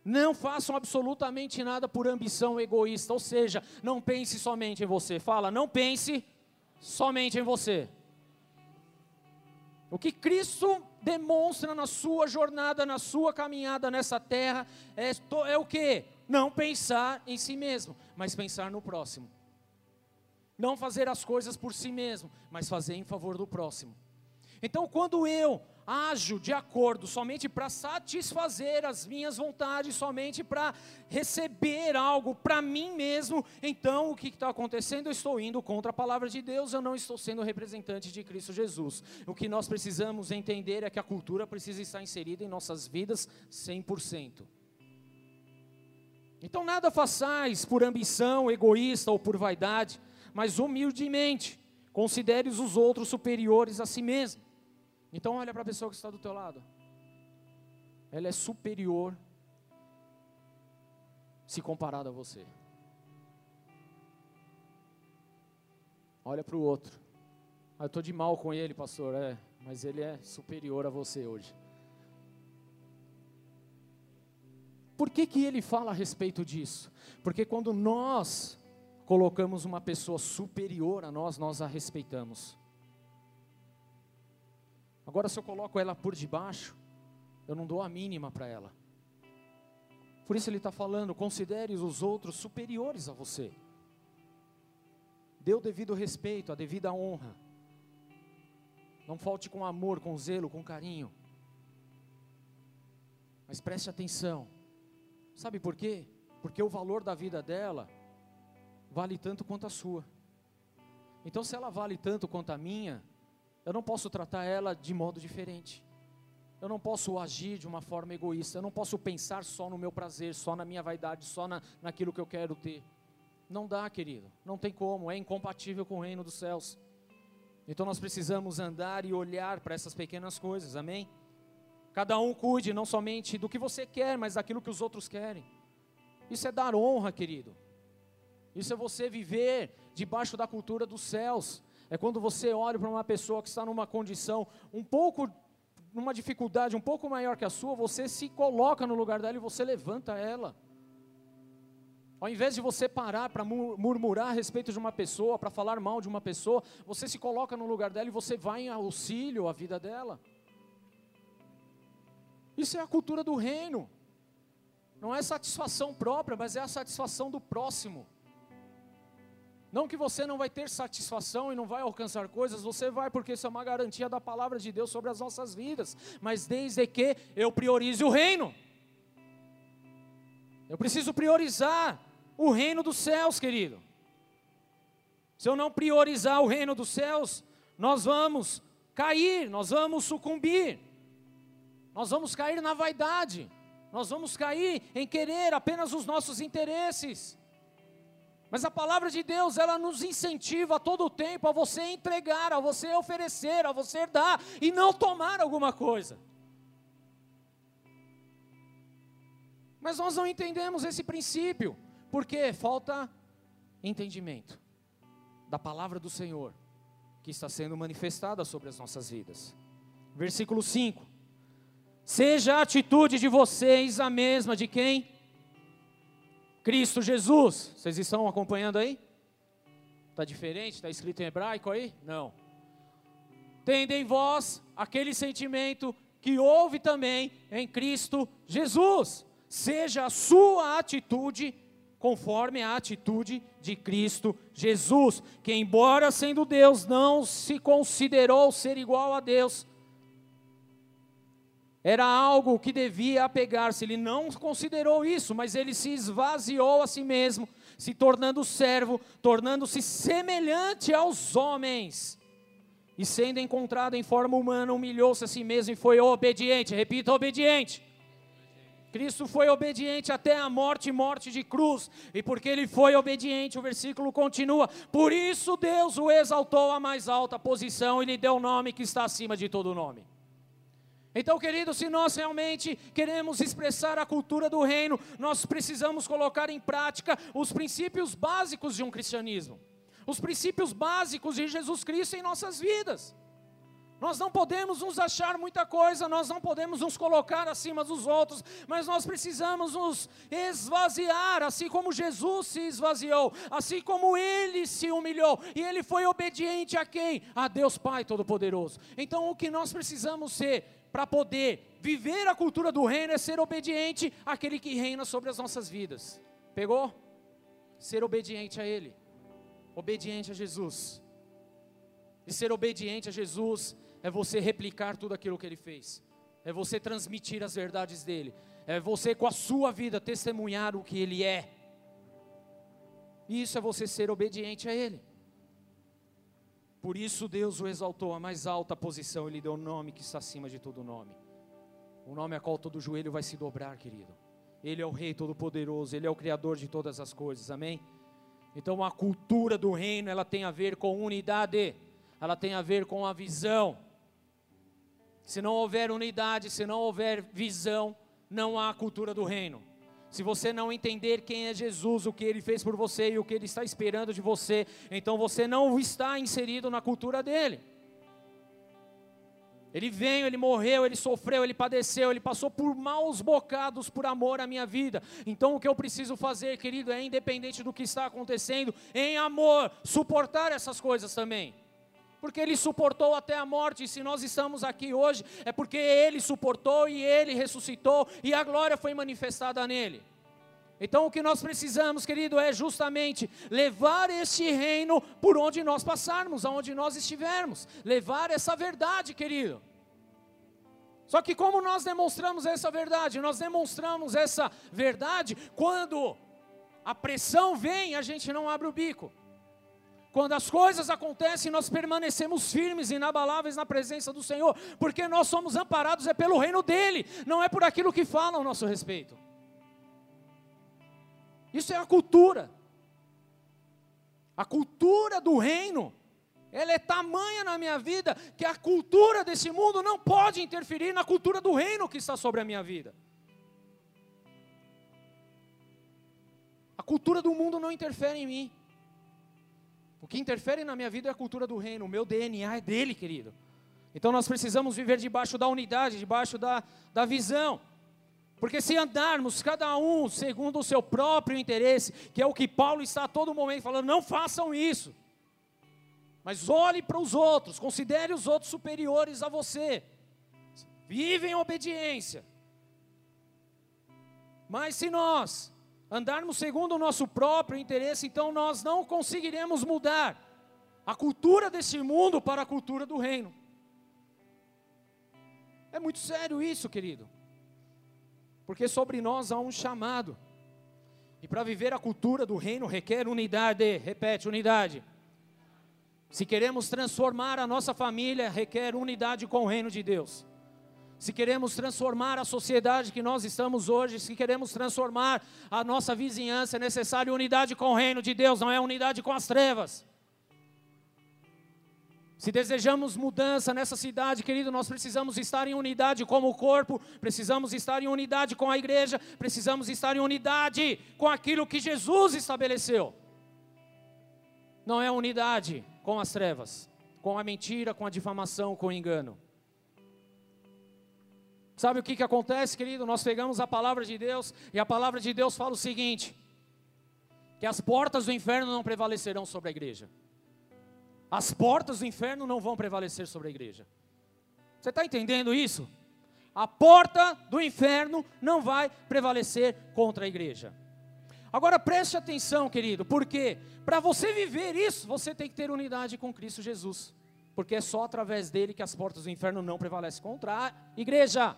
Não façam absolutamente nada por ambição egoísta, ou seja, não pense somente em você. Fala, não pense somente em você. O que Cristo demonstra na sua jornada, na sua caminhada nessa terra, é, é o que? Não pensar em si mesmo, mas pensar no próximo. Não fazer as coisas por si mesmo, mas fazer em favor do próximo. Então, quando eu ajo de acordo somente para satisfazer as minhas vontades, somente para receber algo para mim mesmo, então o que está acontecendo? Eu estou indo contra a palavra de Deus, eu não estou sendo representante de Cristo Jesus. O que nós precisamos entender é que a cultura precisa estar inserida em nossas vidas 100%. Então nada façais por ambição egoísta ou por vaidade, mas humildemente considere os outros superiores a si mesmo. Então olha para a pessoa que está do teu lado. Ela é superior se comparada a você. Olha para o outro. Ah, eu estou de mal com ele, pastor. É, mas ele é superior a você hoje. Por que, que ele fala a respeito disso? Porque quando nós colocamos uma pessoa superior a nós, nós a respeitamos. Agora, se eu coloco ela por debaixo, eu não dou a mínima para ela. Por isso ele está falando: considere os outros superiores a você. Dê o devido respeito, a devida honra. Não falte com amor, com zelo, com carinho. Mas preste atenção. Sabe por quê? Porque o valor da vida dela vale tanto quanto a sua. Então, se ela vale tanto quanto a minha, eu não posso tratar ela de modo diferente. Eu não posso agir de uma forma egoísta. Eu não posso pensar só no meu prazer, só na minha vaidade, só na, naquilo que eu quero ter. Não dá, querido. Não tem como. É incompatível com o reino dos céus. Então nós precisamos andar e olhar para essas pequenas coisas. Amém? Cada um cuide não somente do que você quer, mas daquilo que os outros querem. Isso é dar honra, querido. Isso é você viver debaixo da cultura dos céus. é quando você olha para uma pessoa que está numa condição um pouco, numa dificuldade um pouco maior que a sua, você se coloca no lugar dela e você levanta ela. Ao invés de você parar para murmurar a respeito de uma pessoa, para falar mal de uma pessoa, você se coloca no lugar dela e você vai em auxílio à vida dela. Isso é a cultura do reino. Não é satisfação própria, mas é a satisfação do próximo. Não que você não vai ter satisfação e não vai alcançar coisas, você vai, porque isso é uma garantia da palavra de Deus sobre as nossas vidas. Mas desde que eu priorize o reino. Eu preciso priorizar o reino dos céus, querido. Se eu não priorizar o reino dos céus, nós vamos cair, nós vamos sucumbir, nós vamos cair na vaidade, nós vamos cair em querer apenas os nossos interesses. Mas a palavra de Deus, ela nos incentiva a todo o tempo a você entregar, a você oferecer, a você dar e não tomar alguma coisa. Mas nós não entendemos esse princípio. Porque falta entendimento da palavra do Senhor que está sendo manifestada sobre as nossas vidas. Versículo 5: Seja a atitude de vocês a mesma de quem? Cristo Jesus. Vocês estão acompanhando aí? Está diferente? Está escrito em hebraico aí? Não. Tende em vós aquele sentimento que houve também em Cristo Jesus. Seja a sua atitude conforme a atitude de Cristo Jesus, que, embora sendo Deus, não se considerou ser igual a Deus. Era algo que devia apegar-se, ele não considerou isso, mas ele se esvaziou a si mesmo, se tornando servo, tornando-se semelhante aos homens. E sendo encontrado em forma humana, humilhou-se a si mesmo e foi obediente. Repita, obediente Cristo foi obediente até a morte morte de cruz. E porque ele foi obediente, o versículo continua: Por isso Deus o exaltou à mais alta posição e lhe deu o nome que está acima de todo nome. Então, querido, se nós realmente queremos expressar a cultura do reino, nós precisamos colocar em prática os princípios básicos de um cristianismo, os princípios básicos de Jesus Cristo em nossas vidas. Nós não podemos nos achar muita coisa, nós não podemos nos colocar acima dos outros, mas nós precisamos nos esvaziar, assim como Jesus se esvaziou, assim como ele se humilhou, e ele foi obediente a quem? A Deus Pai Todo-Poderoso. Então, o que nós precisamos ser para poder viver a cultura do reino é ser obediente àquele que reina sobre as nossas vidas. Pegou? Ser obediente a Ele, obediente a Jesus. E ser obediente a Jesus é você replicar tudo aquilo que ele fez, é você transmitir as verdades dele, é você com a sua vida testemunhar o que ele é. Isso é você ser obediente a ele. Por isso Deus o exaltou à mais alta posição, ele deu o nome que está acima de todo nome. O nome a qual todo joelho vai se dobrar, querido. Ele é o Rei Todo-Poderoso, Ele é o Criador de todas as coisas, amém? Então a cultura do reino, ela tem a ver com unidade, ela tem a ver com a visão, se não houver unidade, se não houver visão, não há cultura do reino. Se você não entender quem é Jesus, o que ele fez por você e o que ele está esperando de você, então você não está inserido na cultura dele. Ele veio, ele morreu, ele sofreu, ele padeceu, ele passou por maus bocados por amor à minha vida. Então o que eu preciso fazer, querido, é independente do que está acontecendo, em amor, suportar essas coisas também porque ele suportou até a morte. E se nós estamos aqui hoje, é porque ele suportou e ele ressuscitou e a glória foi manifestada nele. Então o que nós precisamos, querido, é justamente levar este reino por onde nós passarmos, aonde nós estivermos, levar essa verdade, querido. Só que como nós demonstramos essa verdade? Nós demonstramos essa verdade quando a pressão vem, a gente não abre o bico. Quando as coisas acontecem, nós permanecemos firmes e inabaláveis na presença do Senhor, porque nós somos amparados é pelo reino dele, não é por aquilo que falam a nosso respeito. Isso é a cultura. A cultura do reino, ela é tamanha na minha vida que a cultura desse mundo não pode interferir na cultura do reino que está sobre a minha vida. A cultura do mundo não interfere em mim. O que interfere na minha vida é a cultura do reino, o meu DNA é dele, querido. Então nós precisamos viver debaixo da unidade, debaixo da, da visão. Porque se andarmos cada um segundo o seu próprio interesse, que é o que Paulo está a todo momento falando, não façam isso. Mas olhe para os outros, considere os outros superiores a você. Vive em obediência. Mas se nós andarmos segundo o nosso próprio interesse, então nós não conseguiremos mudar a cultura desse mundo para a cultura do reino. É muito sério isso, querido. Porque sobre nós há um chamado. E para viver a cultura do reino requer unidade. Repete, unidade. Se queremos transformar a nossa família, requer unidade com o reino de Deus se queremos transformar a sociedade que nós estamos hoje, se queremos transformar a nossa vizinhança, é necessário unidade com o reino de Deus, não é unidade com as trevas. Se desejamos mudança nessa cidade, querido, nós precisamos estar em unidade como corpo, precisamos estar em unidade com a igreja, precisamos estar em unidade com aquilo que Jesus estabeleceu. Não é unidade com as trevas, com a mentira, com a difamação, com o engano. Sabe o que, que acontece, querido? Nós pegamos a palavra de Deus e a palavra de Deus fala o seguinte: que as portas do inferno não prevalecerão sobre a igreja. As portas do inferno não vão prevalecer sobre a igreja. Você está entendendo isso? A porta do inferno não vai prevalecer contra a igreja. Agora preste atenção, querido, porque para você viver isso, você tem que ter unidade com Cristo Jesus porque é só através dele que as portas do inferno não prevalecem contra a igreja.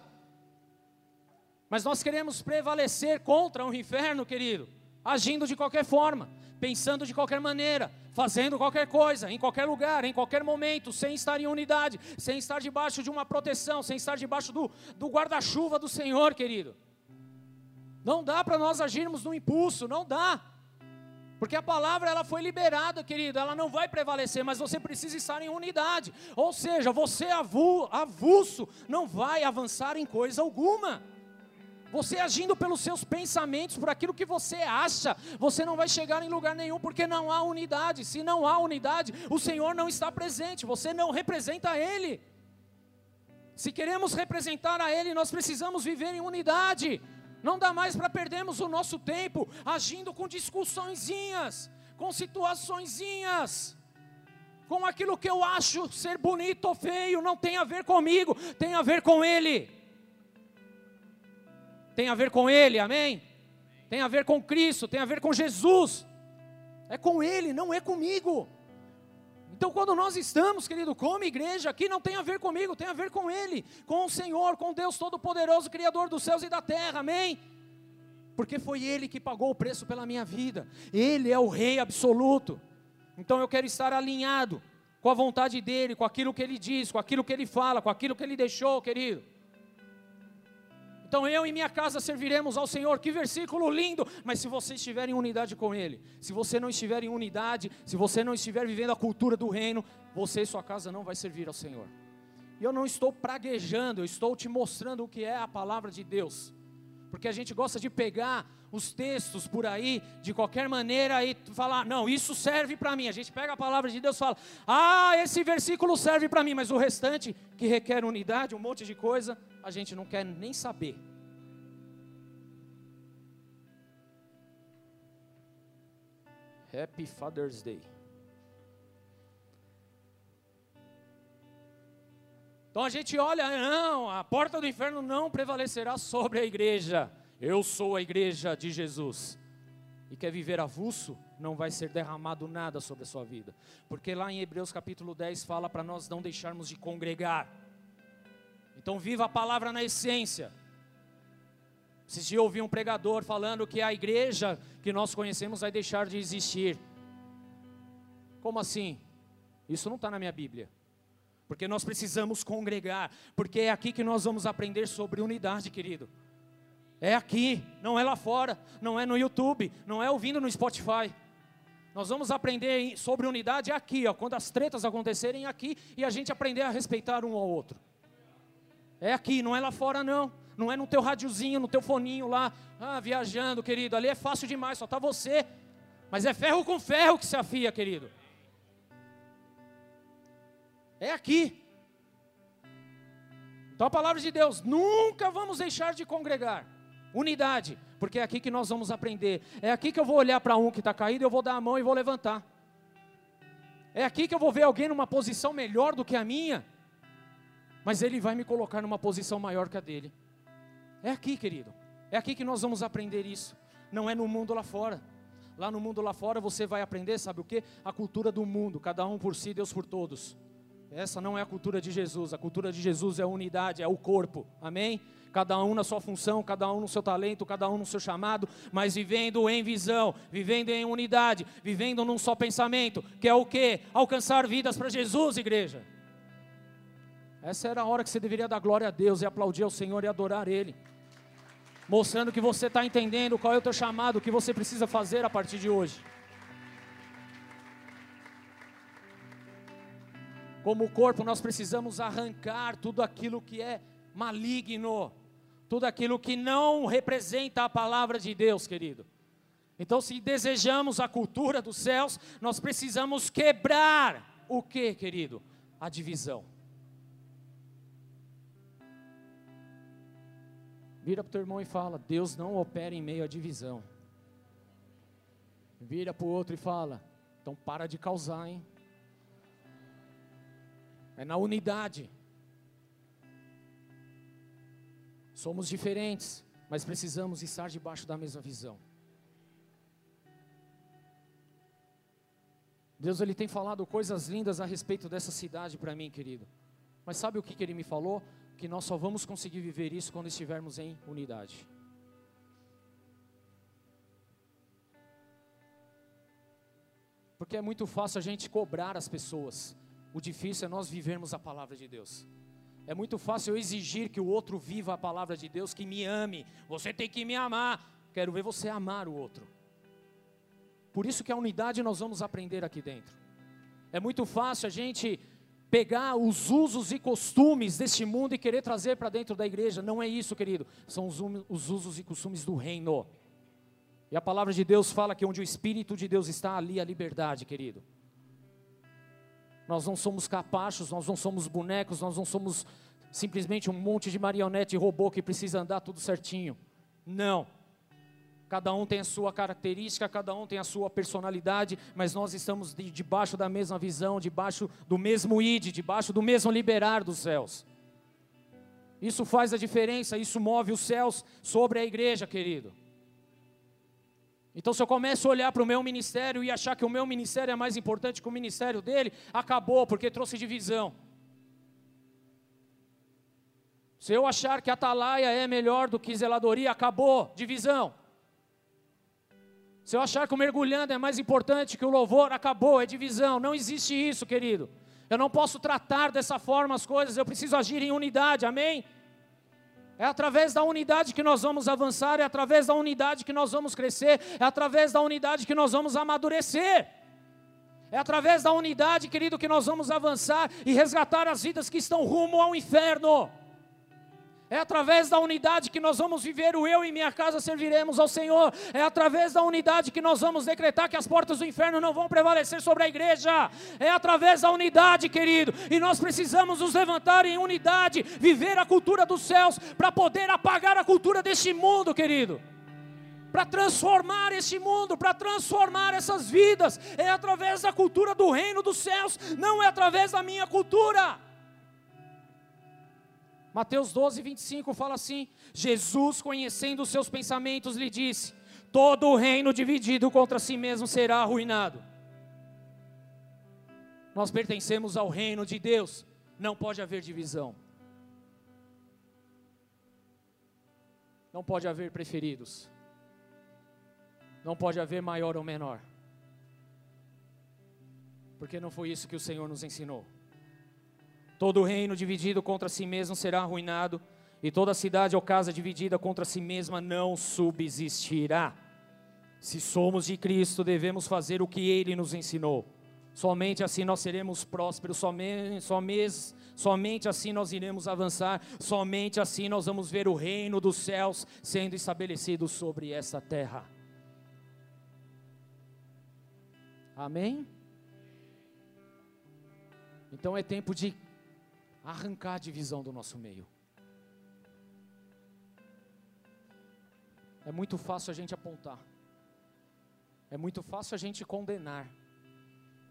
Mas nós queremos prevalecer contra o inferno, querido, agindo de qualquer forma, pensando de qualquer maneira, fazendo qualquer coisa, em qualquer lugar, em qualquer momento, sem estar em unidade, sem estar debaixo de uma proteção, sem estar debaixo do, do guarda-chuva do Senhor, querido. Não dá para nós agirmos no impulso, não dá. Porque a palavra ela foi liberada, querido, ela não vai prevalecer, mas você precisa estar em unidade. Ou seja, você avulso não vai avançar em coisa alguma. Você agindo pelos seus pensamentos, por aquilo que você acha, você não vai chegar em lugar nenhum, porque não há unidade. Se não há unidade, o Senhor não está presente, você não representa Ele. Se queremos representar a Ele, nós precisamos viver em unidade. Não dá mais para perdermos o nosso tempo agindo com discussõezinhas, com situaçõezinhas, com aquilo que eu acho ser bonito ou feio, não tem a ver comigo, tem a ver com Ele. Tem a ver com Ele, amém? Tem a ver com Cristo, tem a ver com Jesus. É com Ele, não é comigo. Então, quando nós estamos, querido, como igreja, aqui não tem a ver comigo, tem a ver com Ele, com o Senhor, com Deus Todo-Poderoso, Criador dos céus e da terra, amém? Porque foi Ele que pagou o preço pela minha vida, Ele é o Rei absoluto. Então, eu quero estar alinhado com a vontade dEle, com aquilo que Ele diz, com aquilo que Ele fala, com aquilo que Ele deixou, querido. Então eu e minha casa serviremos ao Senhor. Que versículo lindo! Mas se você estiver em unidade com Ele, se você não estiver em unidade, se você não estiver vivendo a cultura do reino, você e sua casa não vai servir ao Senhor. E eu não estou praguejando, eu estou te mostrando o que é a palavra de Deus. Porque a gente gosta de pegar os textos por aí, de qualquer maneira, e falar, não, isso serve para mim. A gente pega a palavra de Deus e fala, ah, esse versículo serve para mim, mas o restante, que requer unidade, um monte de coisa, a gente não quer nem saber. Happy Father's Day. Então a gente olha, não, a porta do inferno não prevalecerá sobre a igreja. Eu sou a igreja de Jesus. E quer viver avulso, não vai ser derramado nada sobre a sua vida. Porque lá em Hebreus capítulo 10 fala para nós não deixarmos de congregar. Então viva a palavra na essência. Esses dias eu um pregador falando que a igreja que nós conhecemos vai deixar de existir. Como assim? Isso não está na minha Bíblia. Porque nós precisamos congregar. Porque é aqui que nós vamos aprender sobre unidade, querido. É aqui, não é lá fora, não é no YouTube, não é ouvindo no Spotify. Nós vamos aprender sobre unidade aqui, ó, quando as tretas acontecerem aqui e a gente aprender a respeitar um ao outro. É aqui, não é lá fora não. Não é no teu radiozinho, no teu foninho lá, ah, viajando, querido. Ali é fácil demais, só está você. Mas é ferro com ferro que se afia, querido. É aqui. Então a palavra de Deus, nunca vamos deixar de congregar. Unidade, porque é aqui que nós vamos aprender. É aqui que eu vou olhar para um que está caído, eu vou dar a mão e vou levantar. É aqui que eu vou ver alguém numa posição melhor do que a minha, mas ele vai me colocar numa posição maior que a dele. É aqui, querido. É aqui que nós vamos aprender isso. Não é no mundo lá fora. Lá no mundo lá fora você vai aprender, sabe o que? A cultura do mundo, cada um por si, Deus por todos. Essa não é a cultura de Jesus. A cultura de Jesus é a unidade, é o corpo. Amém? Cada um na sua função, cada um no seu talento, cada um no seu chamado, mas vivendo em visão, vivendo em unidade, vivendo num só pensamento, que é o que? Alcançar vidas para Jesus, igreja. Essa era a hora que você deveria dar glória a Deus e aplaudir ao Senhor e adorar Ele. Mostrando que você está entendendo qual é o teu chamado, o que você precisa fazer a partir de hoje. Como corpo, nós precisamos arrancar tudo aquilo que é maligno, tudo aquilo que não representa a palavra de Deus, querido. Então, se desejamos a cultura dos céus, nós precisamos quebrar o que, querido? A divisão. Vira para o teu irmão e fala: Deus não opera em meio à divisão. Vira para o outro e fala: então para de causar, hein? é na unidade. Somos diferentes, mas precisamos estar debaixo da mesma visão. Deus ele tem falado coisas lindas a respeito dessa cidade para mim, querido. Mas sabe o que, que ele me falou? Que nós só vamos conseguir viver isso quando estivermos em unidade. Porque é muito fácil a gente cobrar as pessoas. O difícil é nós vivermos a palavra de Deus. É muito fácil eu exigir que o outro viva a palavra de Deus, que me ame. Você tem que me amar. Quero ver você amar o outro. Por isso que a unidade nós vamos aprender aqui dentro. É muito fácil a gente pegar os usos e costumes deste mundo e querer trazer para dentro da igreja. Não é isso, querido. São os, os usos e costumes do reino. E a palavra de Deus fala que onde o Espírito de Deus está, ali a liberdade, querido. Nós não somos capachos, nós não somos bonecos, nós não somos simplesmente um monte de marionete e robô que precisa andar tudo certinho. Não. Cada um tem a sua característica, cada um tem a sua personalidade, mas nós estamos de, debaixo da mesma visão, debaixo do mesmo id, debaixo do mesmo liberar dos céus. Isso faz a diferença, isso move os céus sobre a igreja, querido. Então, se eu começo a olhar para o meu ministério e achar que o meu ministério é mais importante que o ministério dele, acabou, porque trouxe divisão. Se eu achar que atalaia é melhor do que zeladoria, acabou, divisão. Se eu achar que o mergulhando é mais importante que o louvor, acabou, é divisão. Não existe isso, querido. Eu não posso tratar dessa forma as coisas, eu preciso agir em unidade, amém? É através da unidade que nós vamos avançar, é através da unidade que nós vamos crescer, é através da unidade que nós vamos amadurecer. É através da unidade, querido, que nós vamos avançar e resgatar as vidas que estão rumo ao inferno. É através da unidade que nós vamos viver o eu e minha casa serviremos ao Senhor. É através da unidade que nós vamos decretar que as portas do inferno não vão prevalecer sobre a igreja. É através da unidade, querido. E nós precisamos nos levantar em unidade, viver a cultura dos céus para poder apagar a cultura deste mundo, querido. Para transformar este mundo, para transformar essas vidas, é através da cultura do reino dos céus, não é através da minha cultura. Mateus 12, 25 fala assim: Jesus, conhecendo os seus pensamentos, lhe disse: Todo o reino dividido contra si mesmo será arruinado. Nós pertencemos ao reino de Deus, não pode haver divisão. Não pode haver preferidos. Não pode haver maior ou menor. Porque não foi isso que o Senhor nos ensinou. Todo reino dividido contra si mesmo será arruinado, e toda cidade ou casa dividida contra si mesma não subsistirá. Se somos de Cristo, devemos fazer o que Ele nos ensinou. Somente assim nós seremos prósperos, somente, somente, somente assim nós iremos avançar, somente assim nós vamos ver o reino dos céus sendo estabelecido sobre essa terra. Amém? Então é tempo de arrancar a divisão do nosso meio. É muito fácil a gente apontar. É muito fácil a gente condenar.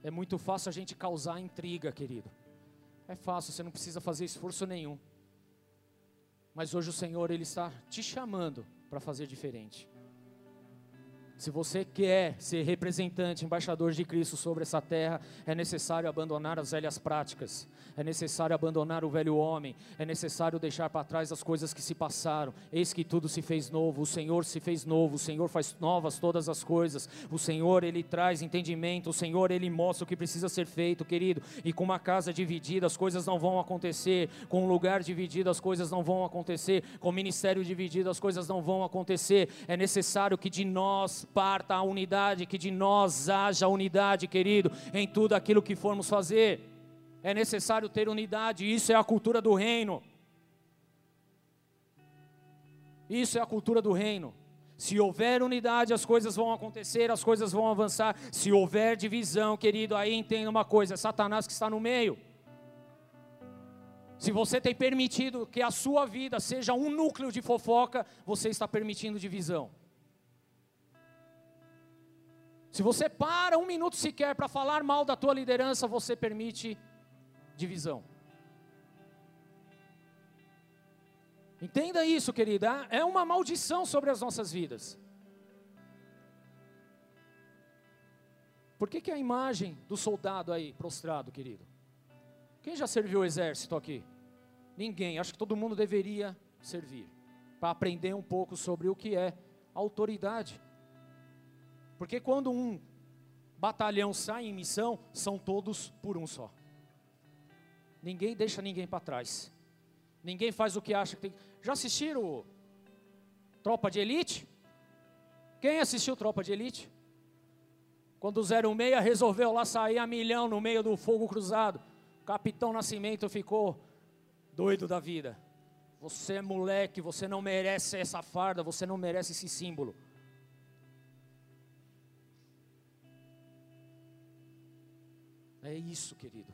É muito fácil a gente causar intriga, querido. É fácil, você não precisa fazer esforço nenhum. Mas hoje o Senhor ele está te chamando para fazer diferente. Se você quer ser representante, embaixador de Cristo sobre essa terra, é necessário abandonar as velhas práticas, é necessário abandonar o velho homem, é necessário deixar para trás as coisas que se passaram. Eis que tudo se fez novo, o Senhor se fez novo, o Senhor faz novas todas as coisas. O Senhor, ele traz entendimento, o Senhor, ele mostra o que precisa ser feito, querido. E com uma casa dividida, as coisas não vão acontecer, com um lugar dividido, as coisas não vão acontecer, com o ministério dividido, as coisas não vão acontecer. É necessário que de nós parta a unidade, que de nós haja unidade, querido, em tudo aquilo que formos fazer. É necessário ter unidade, isso é a cultura do reino. Isso é a cultura do reino. Se houver unidade, as coisas vão acontecer, as coisas vão avançar. Se houver divisão, querido, aí entenda uma coisa: é Satanás que está no meio. Se você tem permitido que a sua vida seja um núcleo de fofoca, você está permitindo divisão. Se você para um minuto sequer para falar mal da tua liderança, você permite divisão. Entenda isso, querida. É uma maldição sobre as nossas vidas. Por que, que a imagem do soldado aí prostrado, querido? Quem já serviu o exército aqui? Ninguém. Acho que todo mundo deveria servir para aprender um pouco sobre o que é autoridade. Porque quando um batalhão sai em missão, são todos por um só. Ninguém deixa ninguém para trás. Ninguém faz o que acha que tem. Já assistiram Tropa de Elite? Quem assistiu Tropa de Elite? Quando o 06 resolveu lá sair a milhão no meio do fogo cruzado, o Capitão Nascimento ficou doido da vida. Você é moleque, você não merece essa farda, você não merece esse símbolo. É isso, querido.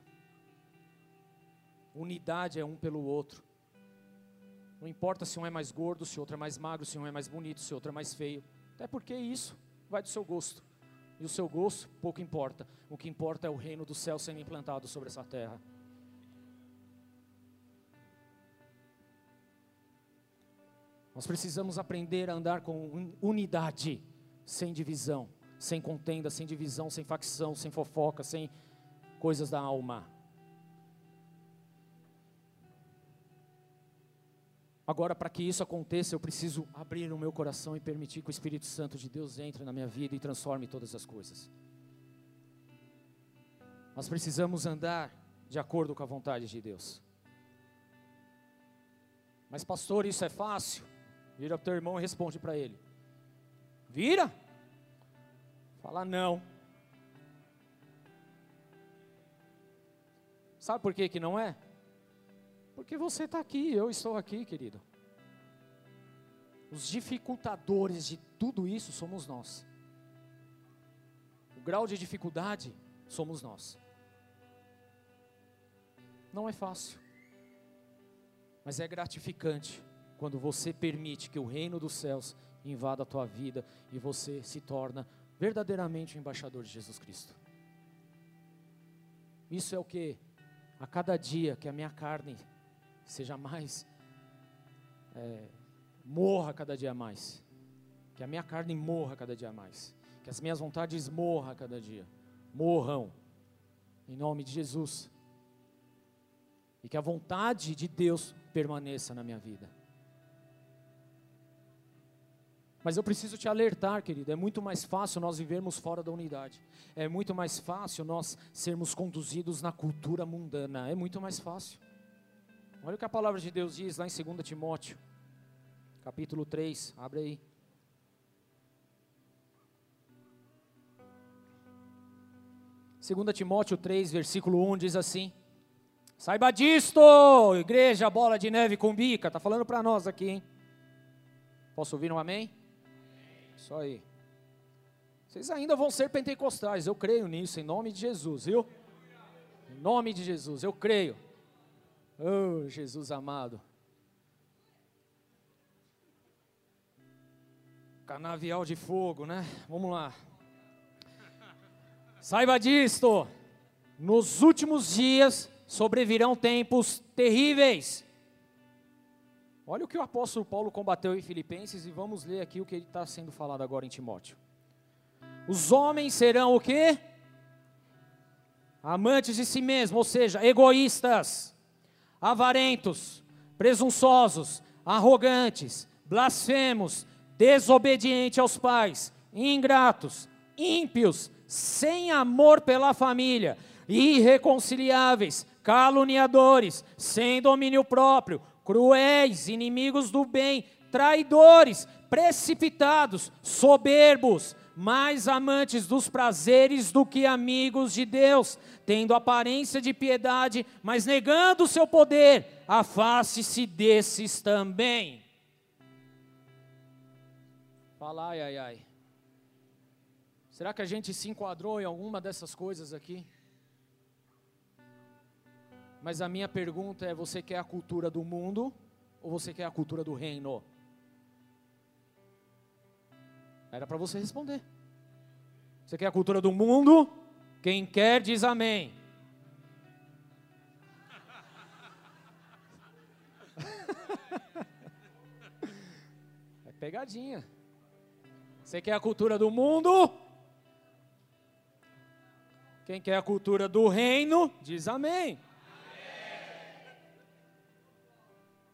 Unidade é um pelo outro. Não importa se um é mais gordo, se outro é mais magro, se um é mais bonito, se outro é mais feio. Até porque isso vai do seu gosto. E o seu gosto pouco importa. O que importa é o reino do céu sendo implantado sobre essa terra. Nós precisamos aprender a andar com unidade, sem divisão, sem contenda, sem divisão, sem facção, sem fofoca, sem coisas da alma. Agora, para que isso aconteça, eu preciso abrir o meu coração e permitir que o Espírito Santo de Deus entre na minha vida e transforme todas as coisas. Nós precisamos andar de acordo com a vontade de Deus. Mas, pastor, isso é fácil? Vira para o teu irmão e responde para ele. Vira? Fala não. Sabe por que, que não é? Porque você está aqui, eu estou aqui, querido. Os dificultadores de tudo isso somos nós. O grau de dificuldade somos nós. Não é fácil, mas é gratificante quando você permite que o reino dos céus invada a tua vida e você se torna verdadeiramente o embaixador de Jesus Cristo. Isso é o que a cada dia que a minha carne seja mais, é, morra cada dia mais, que a minha carne morra cada dia mais, que as minhas vontades morram cada dia, morram, em nome de Jesus, e que a vontade de Deus permaneça na minha vida. Mas eu preciso te alertar, querido, é muito mais fácil nós vivermos fora da unidade. É muito mais fácil nós sermos conduzidos na cultura mundana. É muito mais fácil. Olha o que a palavra de Deus diz lá em 2 Timóteo, capítulo 3. Abre aí. Segunda Timóteo 3, versículo 1 diz assim: Saiba disto, igreja bola de neve com bica, tá falando para nós aqui, hein? Posso ouvir um amém? Isso aí. Vocês ainda vão ser pentecostais, eu creio nisso, em nome de Jesus, viu? Em nome de Jesus, eu creio. Oh, Jesus amado. Canavial de fogo, né? Vamos lá. Saiba disto: nos últimos dias sobrevirão tempos terríveis. Olha o que o apóstolo Paulo combateu em Filipenses e vamos ler aqui o que está sendo falado agora em Timóteo. Os homens serão o quê? Amantes de si mesmos, ou seja, egoístas, avarentos, presunçosos, arrogantes, blasfemos, desobedientes aos pais, ingratos, ímpios, sem amor pela família, irreconciliáveis, caluniadores, sem domínio próprio, cruéis, inimigos do bem, traidores, precipitados, soberbos, mais amantes dos prazeres do que amigos de Deus, tendo aparência de piedade, mas negando o seu poder, afaste-se desses também. Fala, ai, ai, ai. Será que a gente se enquadrou em alguma dessas coisas aqui? Mas a minha pergunta é: você quer a cultura do mundo ou você quer a cultura do reino? Era para você responder. Você quer a cultura do mundo? Quem quer diz amém. É pegadinha. Você quer a cultura do mundo? Quem quer a cultura do reino, diz amém.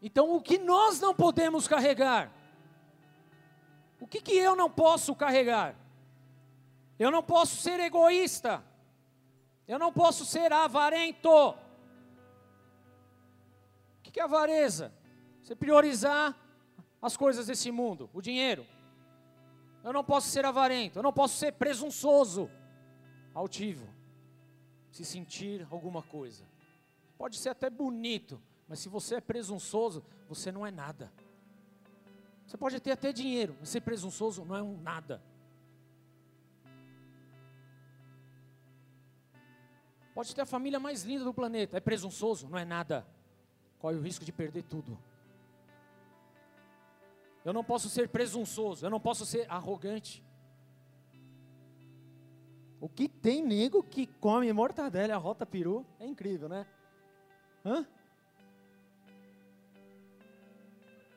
Então, o que nós não podemos carregar? O que, que eu não posso carregar? Eu não posso ser egoísta. Eu não posso ser avarento. O que, que é avareza? Você priorizar as coisas desse mundo, o dinheiro. Eu não posso ser avarento. Eu não posso ser presunçoso, altivo se sentir alguma coisa. Pode ser até bonito, mas se você é presunçoso, você não é nada. Você pode ter até dinheiro, mas ser presunçoso não é um nada. Pode ter a família mais linda do planeta, é presunçoso, não é nada. Corre o risco de perder tudo. Eu não posso ser presunçoso, eu não posso ser arrogante. O que tem nego que come mortadela rota peru é incrível, né? Hã?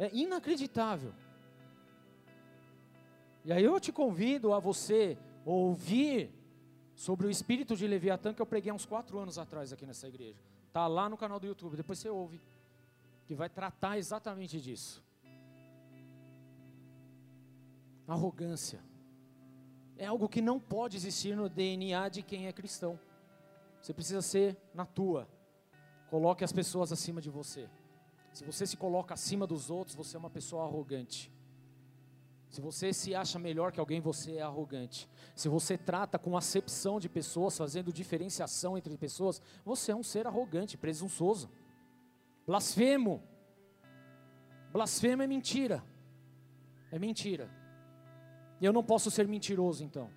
É inacreditável. E aí eu te convido a você ouvir sobre o espírito de Leviatã que eu preguei há uns quatro anos atrás aqui nessa igreja. Tá lá no canal do YouTube, depois você ouve, que vai tratar exatamente disso. Arrogância é algo que não pode existir no DNA de quem é cristão. Você precisa ser na tua. Coloque as pessoas acima de você. Se você se coloca acima dos outros, você é uma pessoa arrogante. Se você se acha melhor que alguém, você é arrogante. Se você trata com acepção de pessoas, fazendo diferenciação entre pessoas, você é um ser arrogante, presunçoso. Blasfemo. Blasfemo é mentira. É mentira. Eu não posso ser mentiroso então.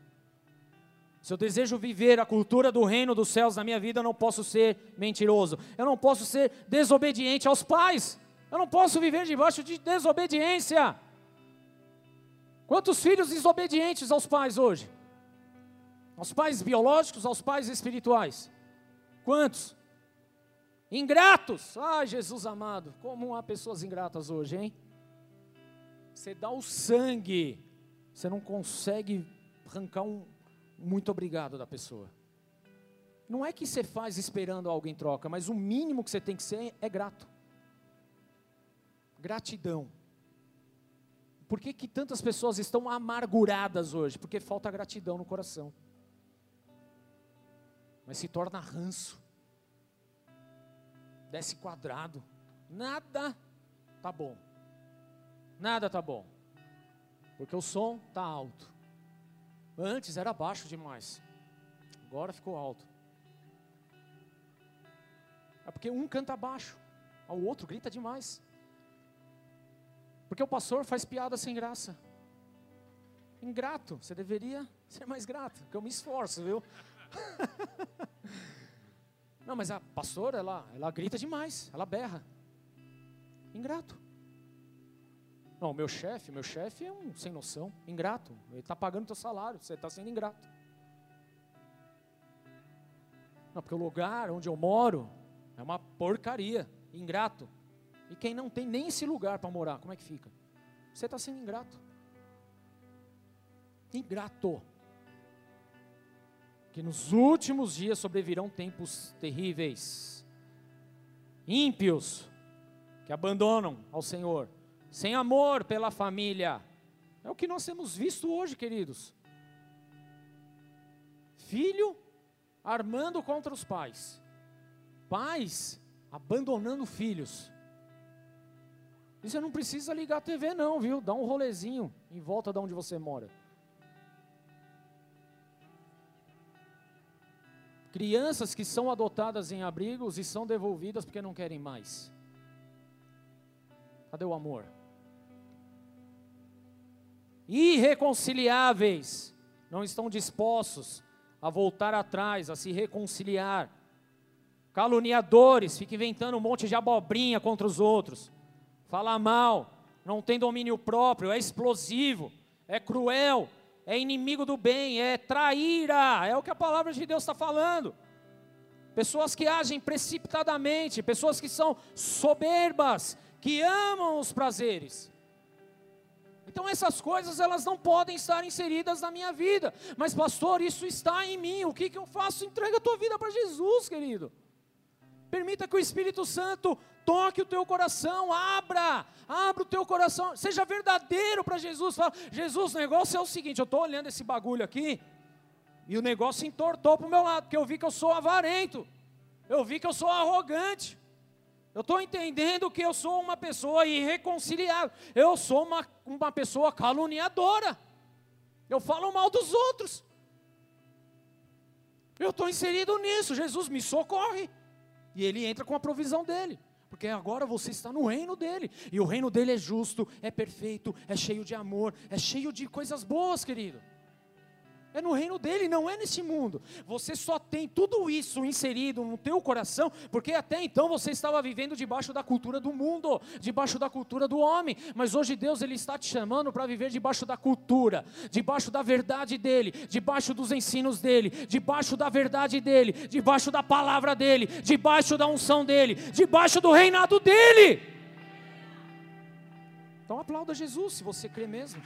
Se eu desejo viver a cultura do reino dos céus na minha vida, eu não posso ser mentiroso. Eu não posso ser desobediente aos pais. Eu não posso viver debaixo de desobediência. Quantos filhos desobedientes aos pais hoje? Aos pais biológicos, aos pais espirituais? Quantos? Ingratos. Ai, Jesus amado, como há pessoas ingratas hoje, hein? Você dá o sangue você não consegue arrancar um muito obrigado da pessoa. Não é que você faz esperando algo em troca, mas o mínimo que você tem que ser é grato. Gratidão. Por que, que tantas pessoas estão amarguradas hoje? Porque falta gratidão no coração. Mas se torna ranço. Desce quadrado. Nada tá bom. Nada tá bom. Porque o som está alto. Antes era baixo demais. Agora ficou alto. É porque um canta baixo, o outro grita demais. Porque o pastor faz piada sem graça. Ingrato, você deveria ser mais grato, porque eu me esforço, viu? Não, mas a pastora, ela, ela grita demais, ela berra. Ingrato. Não, meu chefe, meu chefe é um sem noção, ingrato. Ele está pagando teu salário, você está sendo ingrato. Não, porque o lugar onde eu moro é uma porcaria, ingrato. E quem não tem nem esse lugar para morar, como é que fica? Você está sendo ingrato. Ingrato. Que nos últimos dias sobrevirão tempos terríveis, ímpios, que abandonam ao Senhor, sem amor pela família. É o que nós temos visto hoje, queridos. Filho armando contra os pais, pais abandonando filhos. E você não precisa ligar a TV, não, viu? Dá um rolezinho em volta de onde você mora. Crianças que são adotadas em abrigos e são devolvidas porque não querem mais. Cadê o amor? Irreconciliáveis, não estão dispostos a voltar atrás, a se reconciliar. Caluniadores, fica inventando um monte de abobrinha contra os outros. Fala mal, não tem domínio próprio, é explosivo, é cruel, é inimigo do bem, é traíra, é o que a palavra de Deus está falando. Pessoas que agem precipitadamente, pessoas que são soberbas, que amam os prazeres. Então essas coisas elas não podem estar inseridas na minha vida. Mas pastor, isso está em mim. O que, que eu faço? Entrega a tua vida para Jesus, querido. Permita que o Espírito Santo toque o teu coração, abra, abra o teu coração, seja verdadeiro para Jesus. Fala, Jesus, o negócio é o seguinte: eu estou olhando esse bagulho aqui, e o negócio entortou para o meu lado, porque eu vi que eu sou avarento, eu vi que eu sou arrogante, eu estou entendendo que eu sou uma pessoa irreconciliável. Eu sou uma, uma pessoa caluniadora. Eu falo mal dos outros. Eu estou inserido nisso. Jesus me socorre. E ele entra com a provisão dele. Porque agora você está no reino dele. E o reino dele é justo, é perfeito, é cheio de amor, é cheio de coisas boas, querido. É no reino dele, não é nesse mundo. Você só tem tudo isso inserido no teu coração, porque até então você estava vivendo debaixo da cultura do mundo, debaixo da cultura do homem. Mas hoje Deus ele está te chamando para viver debaixo da cultura, debaixo da verdade dele, debaixo dos ensinos dele, debaixo da verdade dele, debaixo da palavra dele, debaixo da unção dele, debaixo do reinado dele. Então aplauda Jesus se você crê mesmo.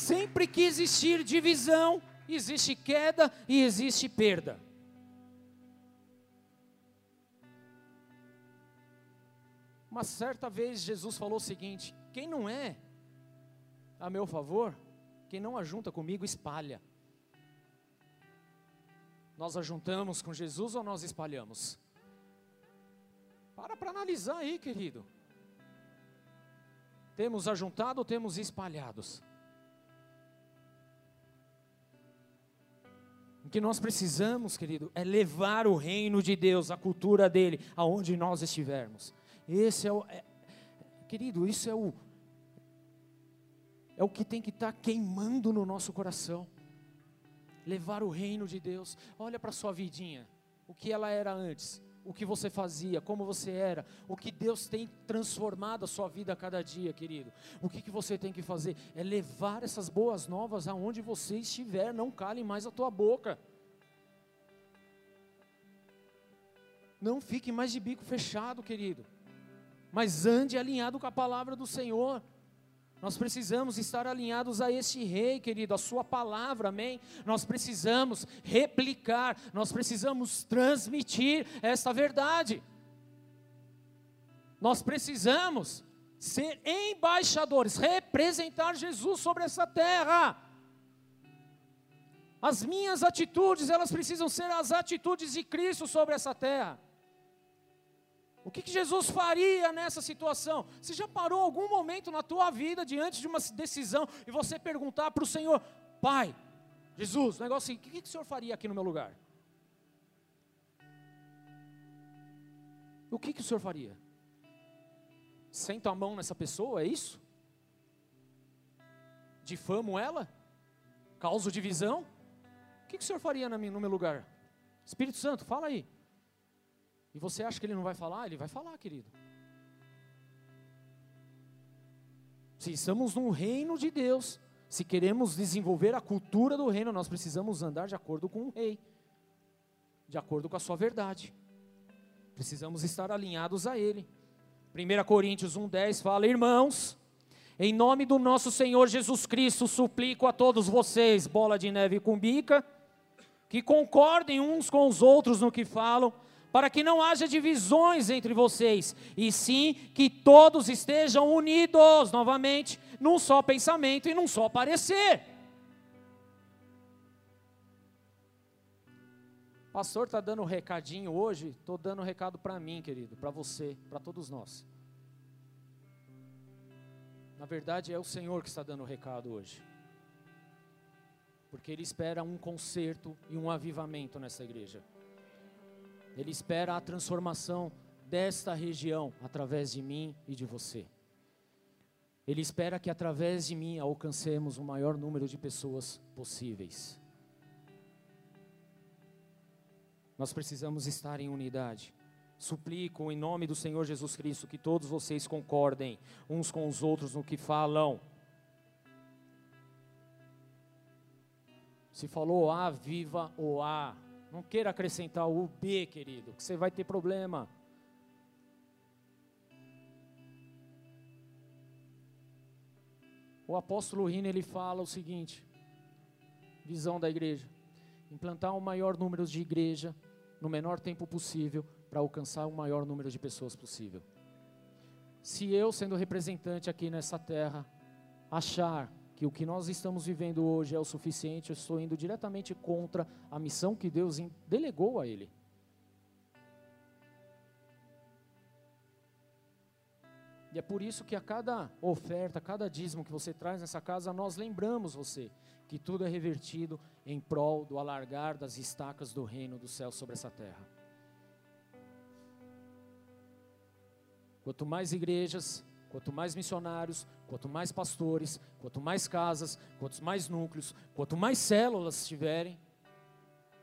Sempre que existir divisão, existe queda e existe perda. Uma certa vez Jesus falou o seguinte: quem não é a meu favor, quem não ajunta comigo, espalha. Nós ajuntamos com Jesus ou nós espalhamos? Para para analisar aí, querido. Temos ajuntado ou temos espalhados? O que nós precisamos, querido, é levar o reino de Deus, a cultura dele, aonde nós estivermos. Esse é o, é, querido, isso é o, é o que tem que estar tá queimando no nosso coração. Levar o reino de Deus. Olha para a sua vidinha, o que ela era antes, o que você fazia, como você era, o que Deus tem transformado a sua vida a cada dia, querido. O que, que você tem que fazer? É levar essas boas novas aonde você estiver, não cale mais a tua boca. Não fique mais de bico fechado, querido. Mas ande alinhado com a palavra do Senhor. Nós precisamos estar alinhados a este rei, querido, a sua palavra, amém? Nós precisamos replicar, nós precisamos transmitir esta verdade. Nós precisamos ser embaixadores, representar Jesus sobre essa terra. As minhas atitudes, elas precisam ser as atitudes de Cristo sobre essa terra. O que, que, Jesus faria nessa situação? Você já parou algum momento na tua vida diante de uma decisão e você perguntar para o Senhor, Pai, Jesus, negócio assim, o que, que o Senhor faria aqui no meu lugar? O que, que o Senhor faria? Senta a mão nessa pessoa, é isso? Difamo ela? Causo divisão? O que, que o senhor faria no meu lugar? Espírito Santo, fala aí. E você acha que ele não vai falar? Ele vai falar, querido. Se estamos no reino de Deus, se queremos desenvolver a cultura do reino, nós precisamos andar de acordo com o rei, de acordo com a sua verdade. Precisamos estar alinhados a ele. 1 Coríntios 1,10 fala: Irmãos, em nome do nosso Senhor Jesus Cristo, suplico a todos vocês, bola de neve com bica, que concordem uns com os outros no que falam, para que não haja divisões entre vocês, e sim que todos estejam unidos novamente num só pensamento e num só parecer. Pastor está dando um recadinho hoje, estou dando um recado para mim, querido, para você, para todos nós. Na verdade, é o Senhor que está dando o recado hoje. Porque Ele espera um conserto e um avivamento nessa igreja. Ele espera a transformação desta região através de mim e de você. Ele espera que através de mim alcancemos o maior número de pessoas possíveis. Nós precisamos estar em unidade. Suplico em nome do Senhor Jesus Cristo que todos vocês concordem uns com os outros no que falam. Se falou A, viva o A. Não queira acrescentar o B, querido, que você vai ter problema. O apóstolo Rino ele fala o seguinte: visão da igreja, implantar o maior número de igreja no menor tempo possível para alcançar o maior número de pessoas possível. Se eu, sendo representante aqui nessa terra, achar que o que nós estamos vivendo hoje é o suficiente, eu estou indo diretamente contra a missão que Deus delegou a Ele. E é por isso que a cada oferta, a cada dízimo que você traz nessa casa, nós lembramos você que tudo é revertido em prol do alargar das estacas do reino do céu sobre essa terra. Quanto mais igrejas, Quanto mais missionários, quanto mais pastores, quanto mais casas, quanto mais núcleos, quanto mais células tiverem,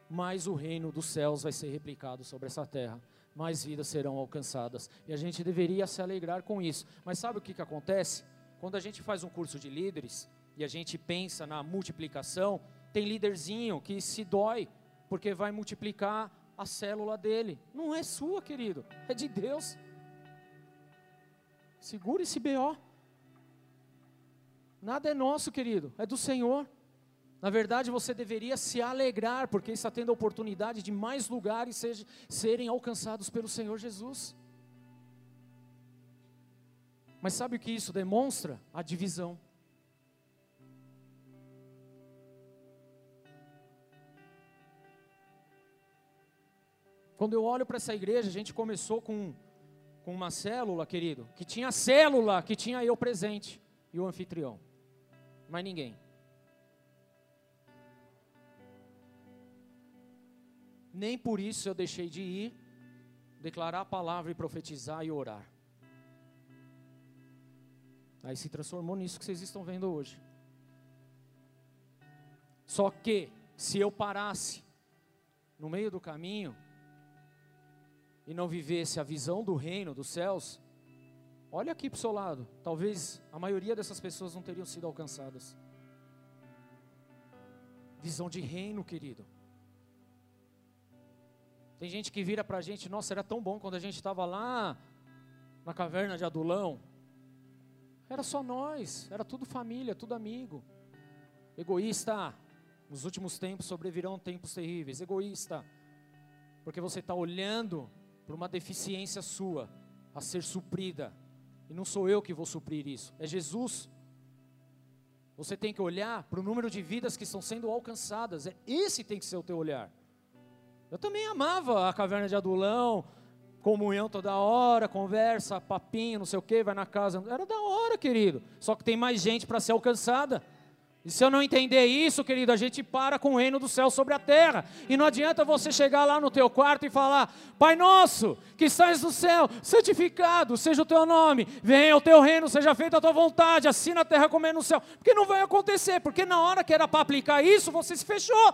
mais o reino dos céus vai ser replicado sobre essa terra, mais vidas serão alcançadas. E a gente deveria se alegrar com isso. Mas sabe o que, que acontece? Quando a gente faz um curso de líderes e a gente pensa na multiplicação, tem líderzinho que se dói porque vai multiplicar a célula dele. Não é sua, querido, é de Deus. Segura esse BO. Nada é nosso, querido, é do Senhor. Na verdade, você deveria se alegrar, porque está tendo a oportunidade de mais lugares seja, serem alcançados pelo Senhor Jesus. Mas sabe o que isso demonstra? A divisão. Quando eu olho para essa igreja, a gente começou com com uma célula, querido, que tinha célula, que tinha eu presente e o anfitrião. Mas ninguém. Nem por isso eu deixei de ir, declarar a palavra e profetizar e orar. Aí se transformou nisso que vocês estão vendo hoje. Só que, se eu parasse no meio do caminho, e não vivesse a visão do reino dos céus, olha aqui para o seu lado, talvez a maioria dessas pessoas não teriam sido alcançadas. Visão de reino, querido. Tem gente que vira para a gente, nossa, era tão bom quando a gente estava lá na caverna de Adulão. Era só nós, era tudo família, tudo amigo. Egoísta, nos últimos tempos sobrevirão tempos terríveis. Egoísta, porque você está olhando por uma deficiência sua a ser suprida. E não sou eu que vou suprir isso, é Jesus. Você tem que olhar para o número de vidas que estão sendo alcançadas. É esse tem que ser o teu olhar. Eu também amava a caverna de Adulão, comunhão toda hora, conversa, papinho, não sei o que, vai na casa. Era da hora, querido. Só que tem mais gente para ser alcançada. E se eu não entender isso, querido, a gente para com o reino do céu sobre a terra. E não adianta você chegar lá no teu quarto e falar: Pai nosso, que estás no céu, santificado seja o teu nome, venha o teu reino, seja feita a tua vontade, assim na terra como é no céu. Porque não vai acontecer, porque na hora que era para aplicar isso, você se fechou.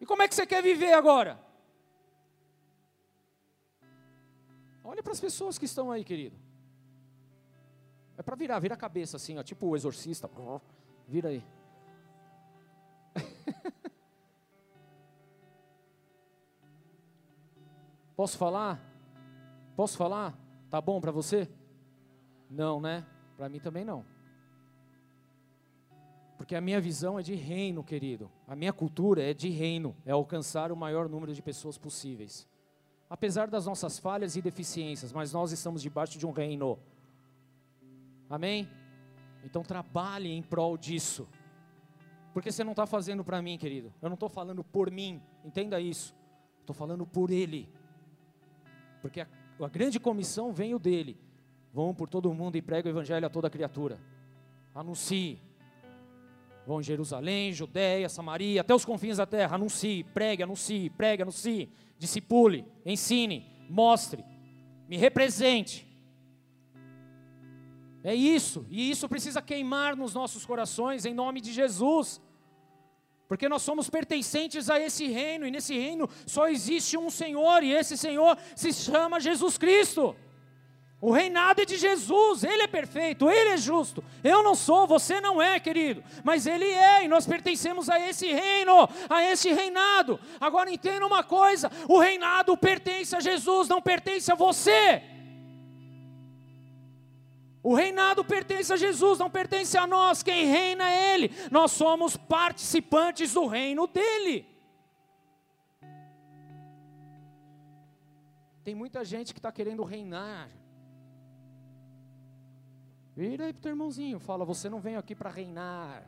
E como é que você quer viver agora? Olha para as pessoas que estão aí, querido. É para virar, vira a cabeça assim, ó, tipo o exorcista. Vira aí. Posso falar? Posso falar? Tá bom para você? Não, né? Para mim também não. Porque a minha visão é de reino, querido. A minha cultura é de reino, é alcançar o maior número de pessoas possíveis. Apesar das nossas falhas e deficiências, mas nós estamos debaixo de um reino. Amém? Então trabalhe em prol disso. Porque você não está fazendo para mim, querido. Eu não estou falando por mim. Entenda isso. Estou falando por Ele. Porque a, a grande comissão veio dele. Vão por todo mundo e pregue o evangelho a toda criatura. Anuncie. Vão em Jerusalém, Judéia, Samaria, até os confins da terra. Anuncie, pregue, anuncie, pregue, anuncie. Discipule, ensine, mostre. Me represente. É isso, e isso precisa queimar nos nossos corações em nome de Jesus. Porque nós somos pertencentes a esse reino, e nesse reino só existe um Senhor, e esse Senhor se chama Jesus Cristo. O reinado é de Jesus, Ele é perfeito, Ele é justo. Eu não sou, você não é, querido, mas Ele é, e nós pertencemos a esse reino, a esse reinado. Agora entenda uma coisa: o reinado pertence a Jesus, não pertence a você. O reinado pertence a Jesus, não pertence a nós. Quem reina é Ele. Nós somos participantes do reino dele. Tem muita gente que está querendo reinar. Vira aí para o teu irmãozinho, fala: Você não veio aqui para reinar.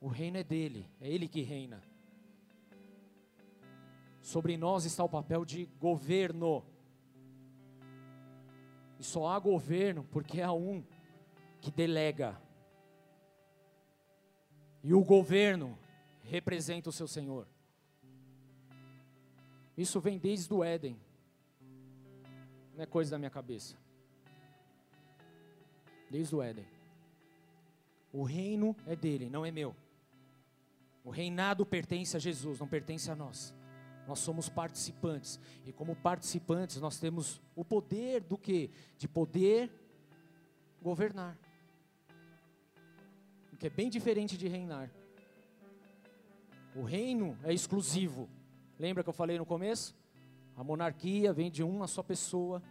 O reino é dele, é ele que reina. Sobre nós está o papel de governo. Só há governo porque há um que delega. E o governo representa o seu Senhor. Isso vem desde o Éden. Não é coisa da minha cabeça. Desde o Éden. O reino é dele, não é meu. O reinado pertence a Jesus, não pertence a nós. Nós somos participantes. E como participantes, nós temos o poder do que? De poder governar. O que é bem diferente de reinar. O reino é exclusivo. Lembra que eu falei no começo? A monarquia vem de uma só pessoa,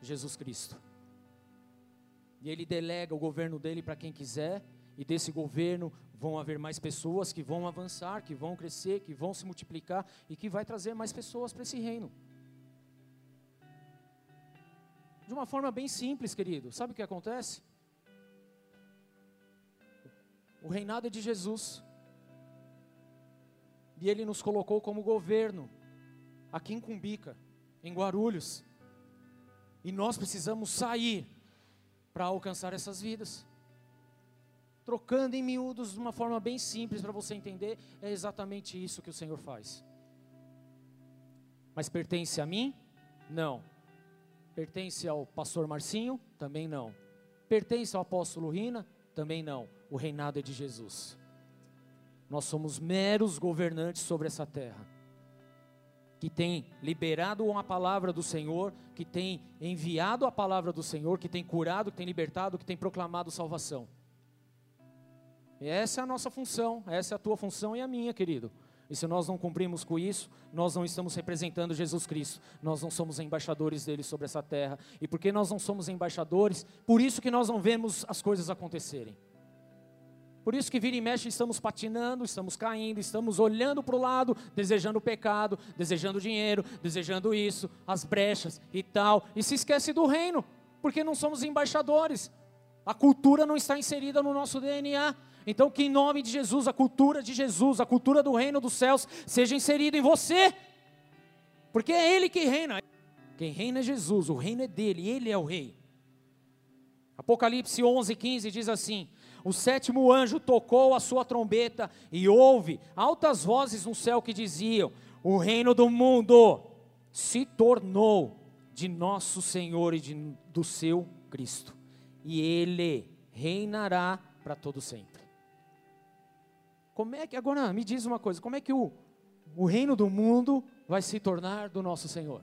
Jesus Cristo. E ele delega o governo dele para quem quiser, e desse governo vão haver mais pessoas que vão avançar, que vão crescer, que vão se multiplicar e que vai trazer mais pessoas para esse reino. De uma forma bem simples, querido. Sabe o que acontece? O reinado é de Jesus. E ele nos colocou como governo aqui em Cumbica, em Guarulhos. E nós precisamos sair para alcançar essas vidas trocando em miúdos de uma forma bem simples para você entender, é exatamente isso que o Senhor faz. Mas pertence a mim? Não. Pertence ao pastor Marcinho? Também não. Pertence ao apóstolo Rina? Também não. O reinado é de Jesus. Nós somos meros governantes sobre essa terra. Que tem liberado uma palavra do Senhor, que tem enviado a palavra do Senhor, que tem curado, que tem libertado, que tem proclamado salvação. Essa é a nossa função, essa é a tua função e a minha, querido. E se nós não cumprimos com isso, nós não estamos representando Jesus Cristo, nós não somos embaixadores dele sobre essa terra. E porque nós não somos embaixadores, por isso que nós não vemos as coisas acontecerem. Por isso que vira e mexe estamos patinando, estamos caindo, estamos olhando para o lado, desejando o pecado, desejando dinheiro, desejando isso, as brechas e tal, e se esquece do reino, porque não somos embaixadores. A cultura não está inserida no nosso DNA. Então, que em nome de Jesus, a cultura de Jesus, a cultura do reino dos céus, seja inserida em você, porque é Ele que reina. Quem reina é Jesus, o reino é dele, Ele é o rei. Apocalipse 11, 15 diz assim: O sétimo anjo tocou a sua trombeta e houve altas vozes no céu que diziam: O reino do mundo se tornou de nosso Senhor e de, do seu Cristo, e ele reinará para todo sempre. Como é que agora me diz uma coisa, como é que o, o reino do mundo vai se tornar do nosso Senhor?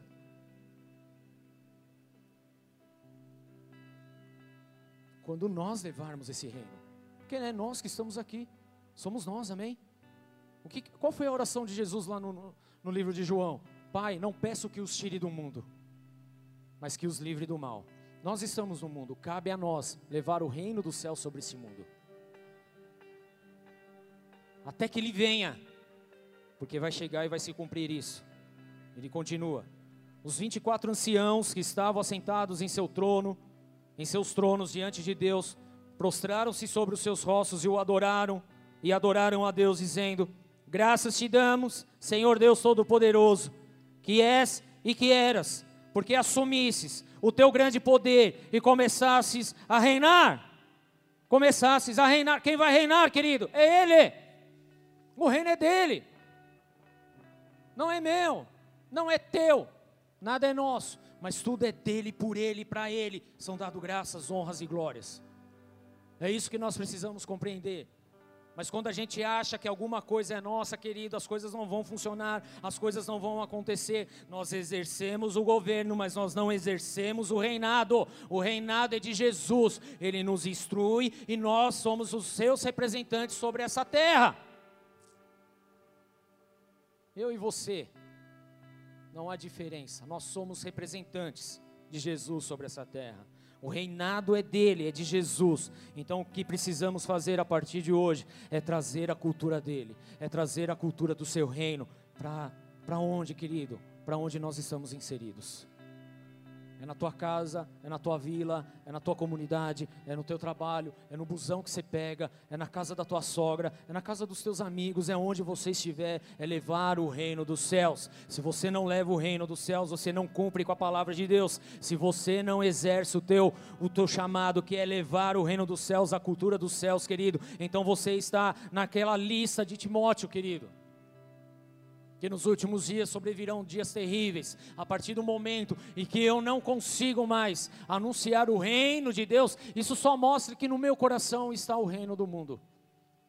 quando nós levarmos esse reino. Porque é nós que estamos aqui, somos nós, amém? O que, qual foi a oração de Jesus lá no, no, no livro de João? Pai, não peço que os tire do mundo, mas que os livre do mal. Nós estamos no mundo, cabe a nós levar o reino do céu sobre esse mundo. Até que ele venha, porque vai chegar e vai se cumprir isso. Ele continua. Os 24 anciãos que estavam assentados em seu trono, em seus tronos diante de Deus, prostraram-se sobre os seus rostos e o adoraram, e adoraram a Deus, dizendo: Graças te damos, Senhor Deus Todo-Poderoso, que és e que eras, porque assumisses o teu grande poder e começasses a reinar. Começasses a reinar. Quem vai reinar, querido? É Ele. O reino é dele. Não é meu, não é teu, nada é nosso mas tudo é dele, por ele, para ele, são dado graças, honras e glórias. É isso que nós precisamos compreender. Mas quando a gente acha que alguma coisa é nossa, querido, as coisas não vão funcionar, as coisas não vão acontecer. Nós exercemos o governo, mas nós não exercemos o reinado. O reinado é de Jesus. Ele nos instrui e nós somos os seus representantes sobre essa terra. Eu e você não há diferença. Nós somos representantes de Jesus sobre essa terra. O reinado é dele, é de Jesus. Então o que precisamos fazer a partir de hoje é trazer a cultura dele, é trazer a cultura do seu reino para onde, querido? Para onde nós estamos inseridos é na tua casa, é na tua vila, é na tua comunidade, é no teu trabalho, é no busão que você pega, é na casa da tua sogra, é na casa dos teus amigos, é onde você estiver, é levar o reino dos céus. Se você não leva o reino dos céus, você não cumpre com a palavra de Deus. Se você não exerce o teu o teu chamado que é levar o reino dos céus, a cultura dos céus, querido, então você está naquela lista de Timóteo, querido que nos últimos dias sobrevirão dias terríveis, a partir do momento em que eu não consigo mais anunciar o reino de Deus, isso só mostra que no meu coração está o reino do mundo,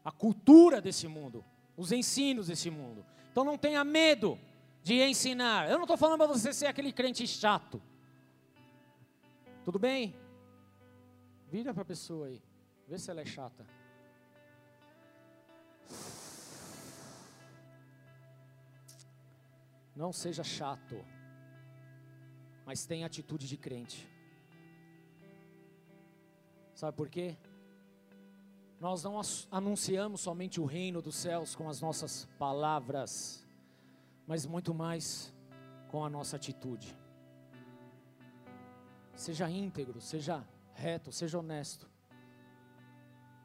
a cultura desse mundo, os ensinos desse mundo. Então não tenha medo de ensinar. Eu não estou falando para você ser aquele crente chato. Tudo bem? Vira para a pessoa aí, vê se ela é chata. Não seja chato, mas tenha atitude de crente. Sabe por quê? Nós não anunciamos somente o reino dos céus com as nossas palavras, mas muito mais com a nossa atitude. Seja íntegro, seja reto, seja honesto.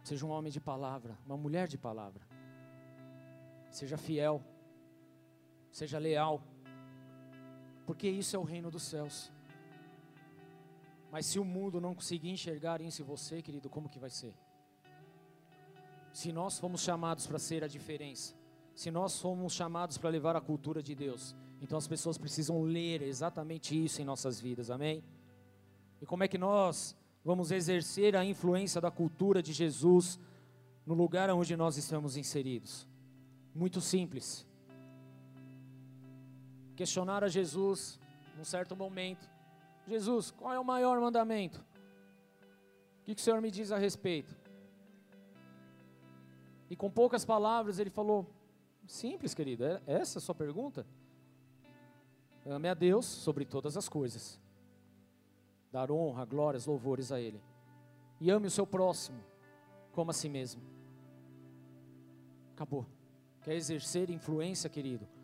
Seja um homem de palavra, uma mulher de palavra. Seja fiel seja leal, porque isso é o reino dos céus. Mas se o mundo não conseguir enxergar isso em você, querido, como que vai ser? Se nós fomos chamados para ser a diferença, se nós fomos chamados para levar a cultura de Deus, então as pessoas precisam ler exatamente isso em nossas vidas, amém? E como é que nós vamos exercer a influência da cultura de Jesus no lugar onde nós estamos inseridos? Muito simples questionaram a Jesus num certo momento: Jesus, qual é o maior mandamento? O que, o Senhor me diz a respeito? E com poucas palavras ele falou: Simples, querido, é essa a sua pergunta? Ame a Deus sobre todas as coisas, dar honra, glórias, louvores a Ele, e ame o seu próximo como a si mesmo. Acabou. Quer exercer influência, querido?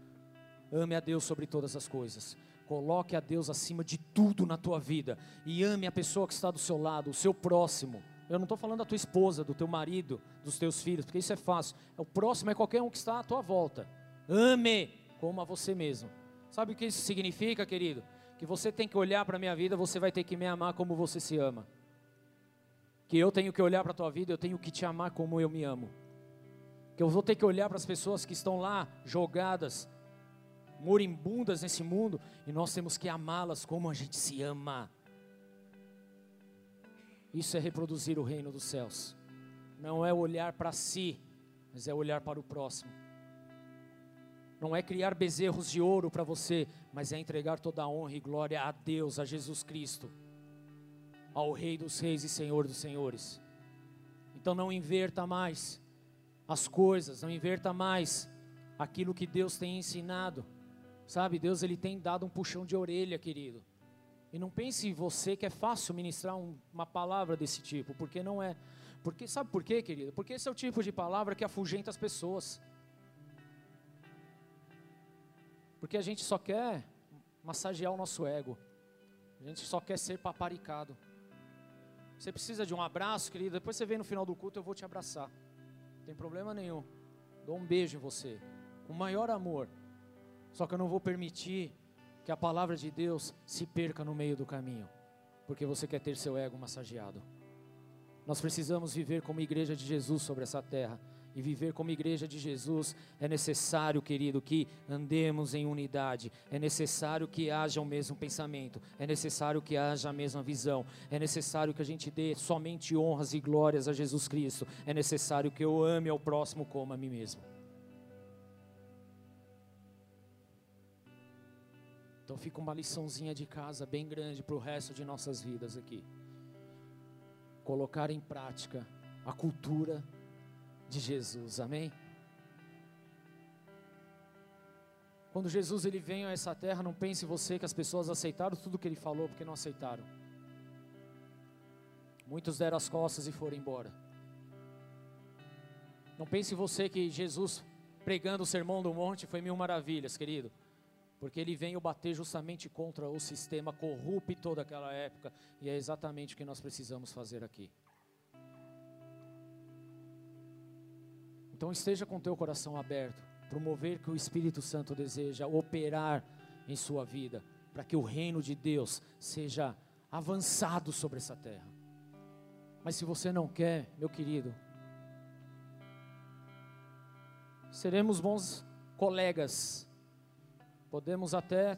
Ame a Deus sobre todas as coisas. Coloque a Deus acima de tudo na tua vida. E ame a pessoa que está do seu lado, o seu próximo. Eu não estou falando da tua esposa, do teu marido, dos teus filhos, porque isso é fácil. É o próximo é qualquer um que está à tua volta. Ame como a você mesmo. Sabe o que isso significa, querido? Que você tem que olhar para a minha vida, você vai ter que me amar como você se ama. Que eu tenho que olhar para a tua vida, eu tenho que te amar como eu me amo. Que eu vou ter que olhar para as pessoas que estão lá jogadas, moribundas nesse mundo, e nós temos que amá-las como a gente se ama. Isso é reproduzir o reino dos céus. Não é olhar para si, mas é olhar para o próximo. Não é criar bezerros de ouro para você, mas é entregar toda a honra e glória a Deus, a Jesus Cristo, ao Rei dos Reis e Senhor dos Senhores. Então não inverta mais as coisas, não inverta mais aquilo que Deus tem ensinado. Sabe, Deus ele tem dado um puxão de orelha, querido. E não pense você que é fácil ministrar um, uma palavra desse tipo, porque não é. Porque sabe por quê, querido? Porque esse é o tipo de palavra que afugenta as pessoas. Porque a gente só quer massagear o nosso ego. A gente só quer ser paparicado. Você precisa de um abraço, querido. Depois você vem no final do culto, eu vou te abraçar. Não tem problema nenhum. Dou um beijo em você. Com maior amor. Só que eu não vou permitir que a palavra de Deus se perca no meio do caminho. Porque você quer ter seu ego massageado. Nós precisamos viver como igreja de Jesus sobre essa terra. E viver como igreja de Jesus é necessário, querido, que andemos em unidade. É necessário que haja o mesmo pensamento. É necessário que haja a mesma visão. É necessário que a gente dê somente honras e glórias a Jesus Cristo. É necessário que eu ame ao próximo como a mim mesmo. Então fica uma liçãozinha de casa bem grande para o resto de nossas vidas aqui colocar em prática a cultura de Jesus. Amém? Quando Jesus ele vem a essa terra, não pense você que as pessoas aceitaram tudo que ele falou porque não aceitaram. Muitos deram as costas e foram embora. Não pense você que Jesus pregando o sermão do monte foi mil maravilhas, querido porque ele veio bater justamente contra o sistema corrupto daquela época, e é exatamente o que nós precisamos fazer aqui. Então esteja com teu coração aberto, promover que o Espírito Santo deseja operar em sua vida, para que o reino de Deus seja avançado sobre essa terra. Mas se você não quer, meu querido, seremos bons colegas Podemos até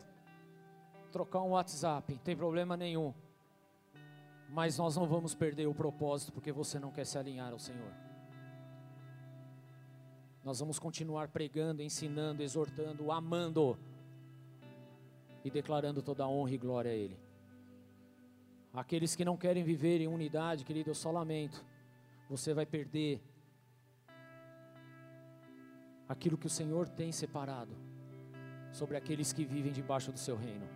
trocar um WhatsApp, não tem problema nenhum. Mas nós não vamos perder o propósito porque você não quer se alinhar ao Senhor. Nós vamos continuar pregando, ensinando, exortando, amando e declarando toda a honra e glória a Ele. Aqueles que não querem viver em unidade, querido, eu só lamento. Você vai perder aquilo que o Senhor tem separado sobre aqueles que vivem debaixo do seu reino.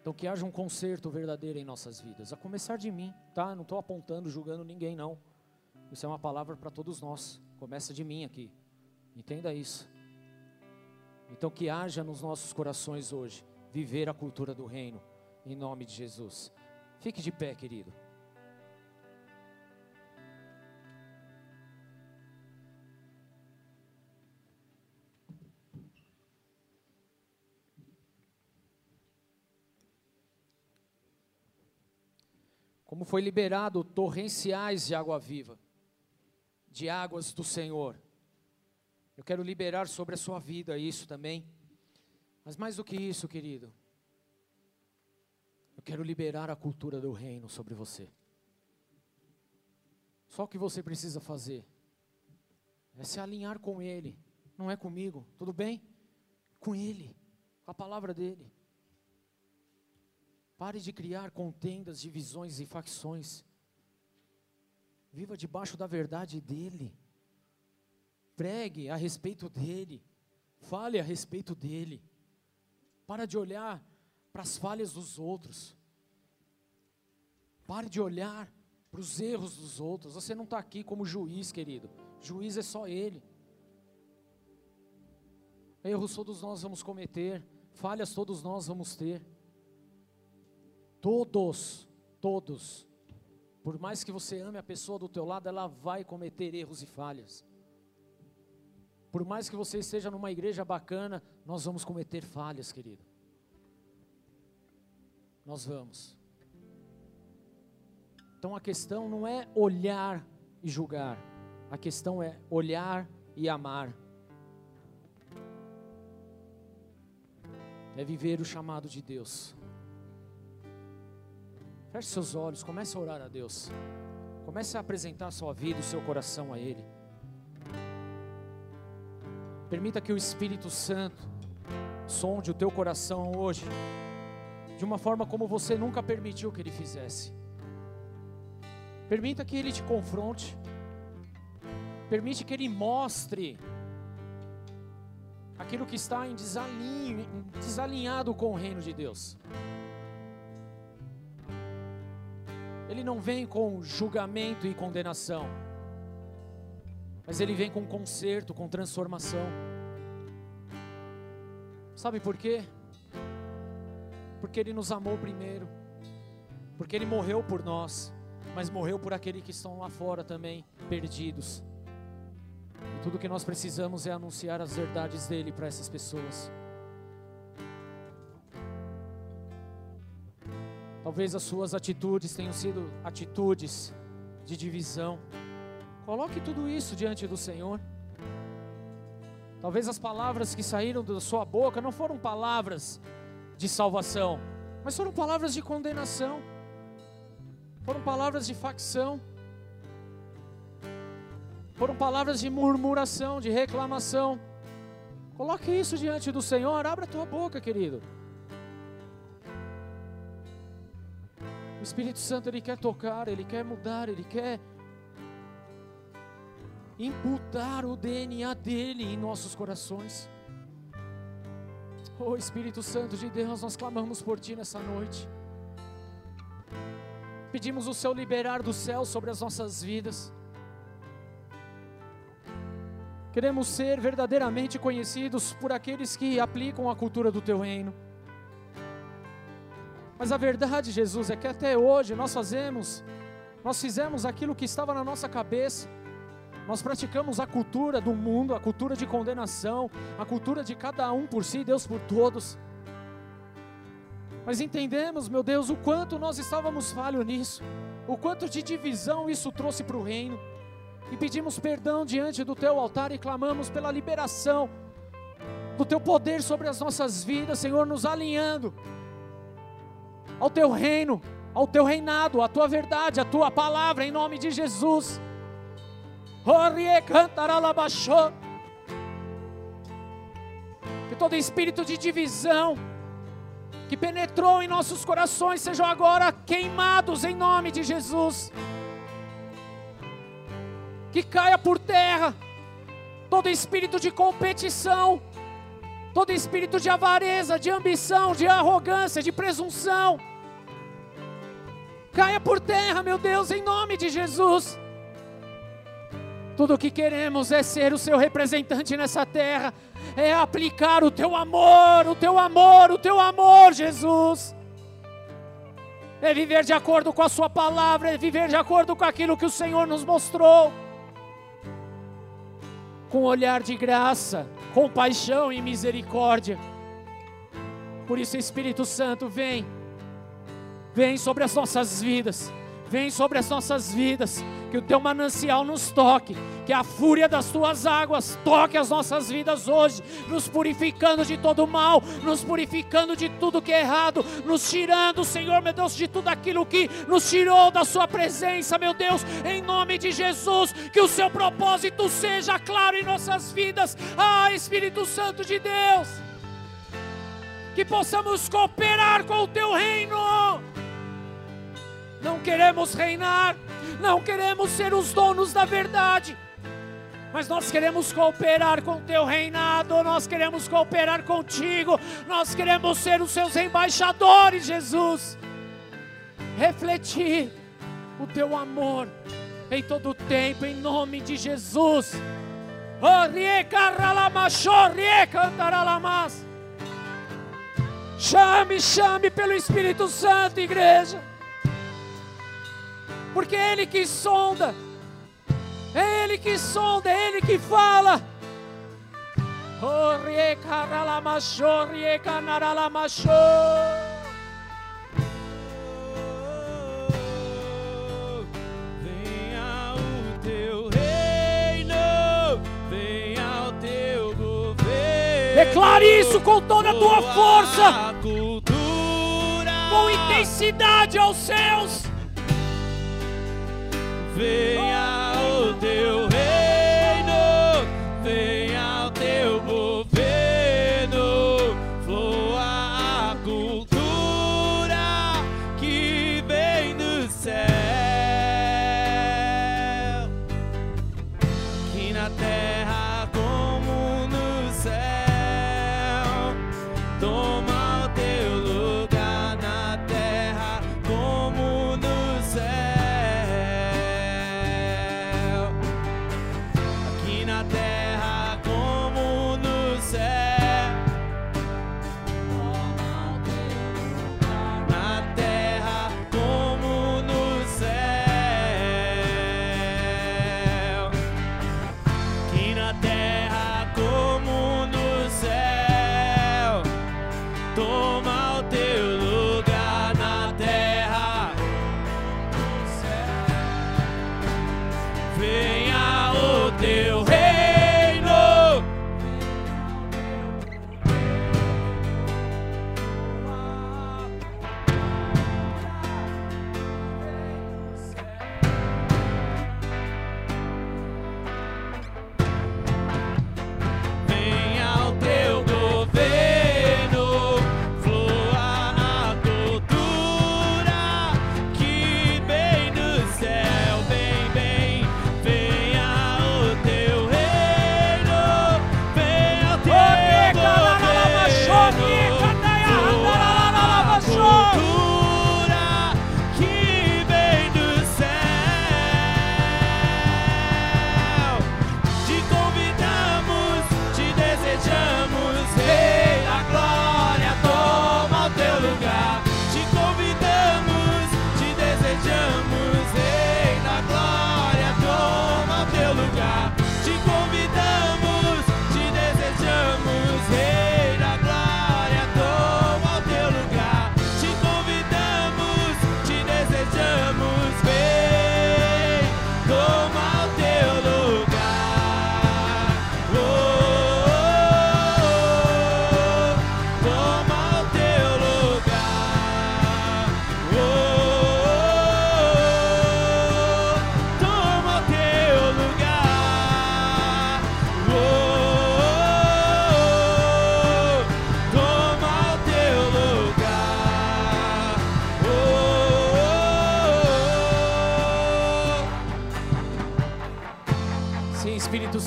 Então que haja um conserto verdadeiro em nossas vidas, a começar de mim, tá? Não estou apontando, julgando ninguém, não. Isso é uma palavra para todos nós. Começa de mim aqui. Entenda isso. Então que haja nos nossos corações hoje viver a cultura do reino, em nome de Jesus. Fique de pé, querido. Como foi liberado torrenciais de água viva, de águas do Senhor. Eu quero liberar sobre a sua vida isso também. Mas mais do que isso, querido, eu quero liberar a cultura do reino sobre você. Só o que você precisa fazer é se alinhar com Ele, não é comigo, tudo bem? Com Ele, com a palavra dEle. Pare de criar contendas, divisões e facções. Viva debaixo da verdade dEle. Pregue a respeito dEle. Fale a respeito dEle. Para de olhar para as falhas dos outros. Pare de olhar para os erros dos outros. Você não está aqui como juiz, querido. Juiz é só Ele. Erros todos nós vamos cometer. Falhas todos nós vamos ter. Todos, todos. Por mais que você ame a pessoa do teu lado, ela vai cometer erros e falhas. Por mais que você esteja numa igreja bacana, nós vamos cometer falhas, querido. Nós vamos. Então a questão não é olhar e julgar, a questão é olhar e amar. É viver o chamado de Deus. Feche seus olhos, comece a orar a Deus. Comece a apresentar a sua vida, o seu coração a Ele. Permita que o Espírito Santo sonde o teu coração hoje, de uma forma como você nunca permitiu que Ele fizesse. Permita que Ele te confronte. Permite que Ele mostre aquilo que está em desalinho, desalinhado com o reino de Deus. Ele não vem com julgamento e condenação, mas ele vem com conserto, com transformação. Sabe por quê? Porque ele nos amou primeiro, porque ele morreu por nós, mas morreu por aqueles que estão lá fora também, perdidos. E tudo que nós precisamos é anunciar as verdades dele para essas pessoas. Talvez as suas atitudes tenham sido atitudes de divisão. Coloque tudo isso diante do Senhor. Talvez as palavras que saíram da sua boca não foram palavras de salvação, mas foram palavras de condenação, foram palavras de facção, foram palavras de murmuração, de reclamação. Coloque isso diante do Senhor, abra a tua boca, querido. O Espírito Santo ele quer tocar, ele quer mudar, ele quer imputar o DNA dele em nossos corações. Oh Espírito Santo de Deus, nós clamamos por ti nessa noite. Pedimos o seu liberar do céu sobre as nossas vidas. Queremos ser verdadeiramente conhecidos por aqueles que aplicam a cultura do teu reino. Mas a verdade, Jesus, é que até hoje nós fazemos, nós fizemos aquilo que estava na nossa cabeça. Nós praticamos a cultura do mundo, a cultura de condenação, a cultura de cada um por si, Deus por todos. Mas entendemos, meu Deus, o quanto nós estávamos falhos nisso, o quanto de divisão isso trouxe para o reino. E pedimos perdão diante do teu altar e clamamos pela liberação do teu poder sobre as nossas vidas, Senhor, nos alinhando ao teu reino, ao teu reinado, à tua verdade, à tua palavra, em nome de Jesus. Que todo espírito de divisão que penetrou em nossos corações sejam agora queimados em nome de Jesus. Que caia por terra todo espírito de competição, todo espírito de avareza, de ambição, de arrogância, de presunção caia por terra, meu Deus, em nome de Jesus. Tudo o que queremos é ser o seu representante nessa terra, é aplicar o teu amor, o teu amor, o teu amor, Jesus. É viver de acordo com a Sua palavra, é viver de acordo com aquilo que o Senhor nos mostrou. Com olhar de graça, compaixão e misericórdia. Por isso, Espírito Santo, vem Vem sobre as nossas vidas. Vem sobre as nossas vidas. Que o teu manancial nos toque. Que a fúria das tuas águas toque as nossas vidas hoje. Nos purificando de todo mal. Nos purificando de tudo que é errado. Nos tirando, Senhor, meu Deus, de tudo aquilo que nos tirou da Sua presença, meu Deus. Em nome de Jesus. Que o seu propósito seja claro em nossas vidas. Ah, Espírito Santo de Deus. Que possamos cooperar com o teu reino não queremos reinar, não queremos ser os donos da verdade, mas nós queremos cooperar com o teu reinado, nós queremos cooperar contigo, nós queremos ser os seus embaixadores, Jesus. Refletir o teu amor em todo o tempo, em nome de Jesus. Chame, chame pelo Espírito Santo, igreja porque é Ele que sonda, é Ele que sonda, é Ele que fala. Venha o teu reino, venha o teu governo. Declare isso com toda a tua força, com intensidade aos céus. Venha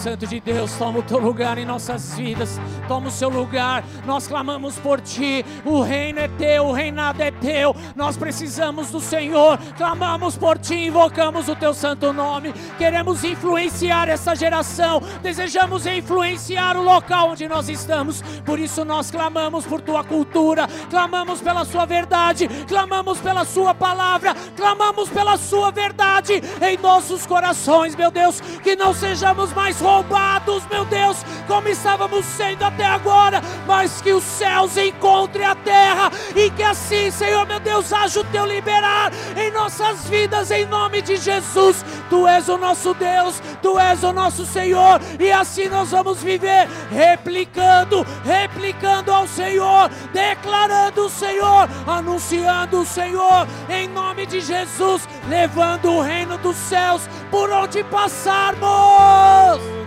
Santo de Deus, toma o teu lugar em nossas vidas, toma o seu lugar. Nós clamamos por ti, o reino é teu, o reinado é teu. Nós precisamos do Senhor, clamamos por ti, invocamos o teu santo nome. Queremos influenciar essa geração, desejamos influenciar o local onde nós estamos. Por isso nós clamamos por tua cultura, clamamos pela sua verdade, clamamos pela sua palavra, clamamos pela sua verdade em nossos corações, meu Deus, que não sejamos mais roubados, meu Deus, como estávamos sendo até agora, mas que os céus encontrem a terra e que assim, Senhor, meu Deus, haja o teu liberar em nossas vidas, em nome de Jesus. Tu és o nosso Deus, tu és o nosso Senhor, e assim nós vamos viver, replicando, replicando ao Senhor, declarando o Senhor, anunciando o Senhor, em nome de Jesus, levando o reino dos céus por onde passarmos.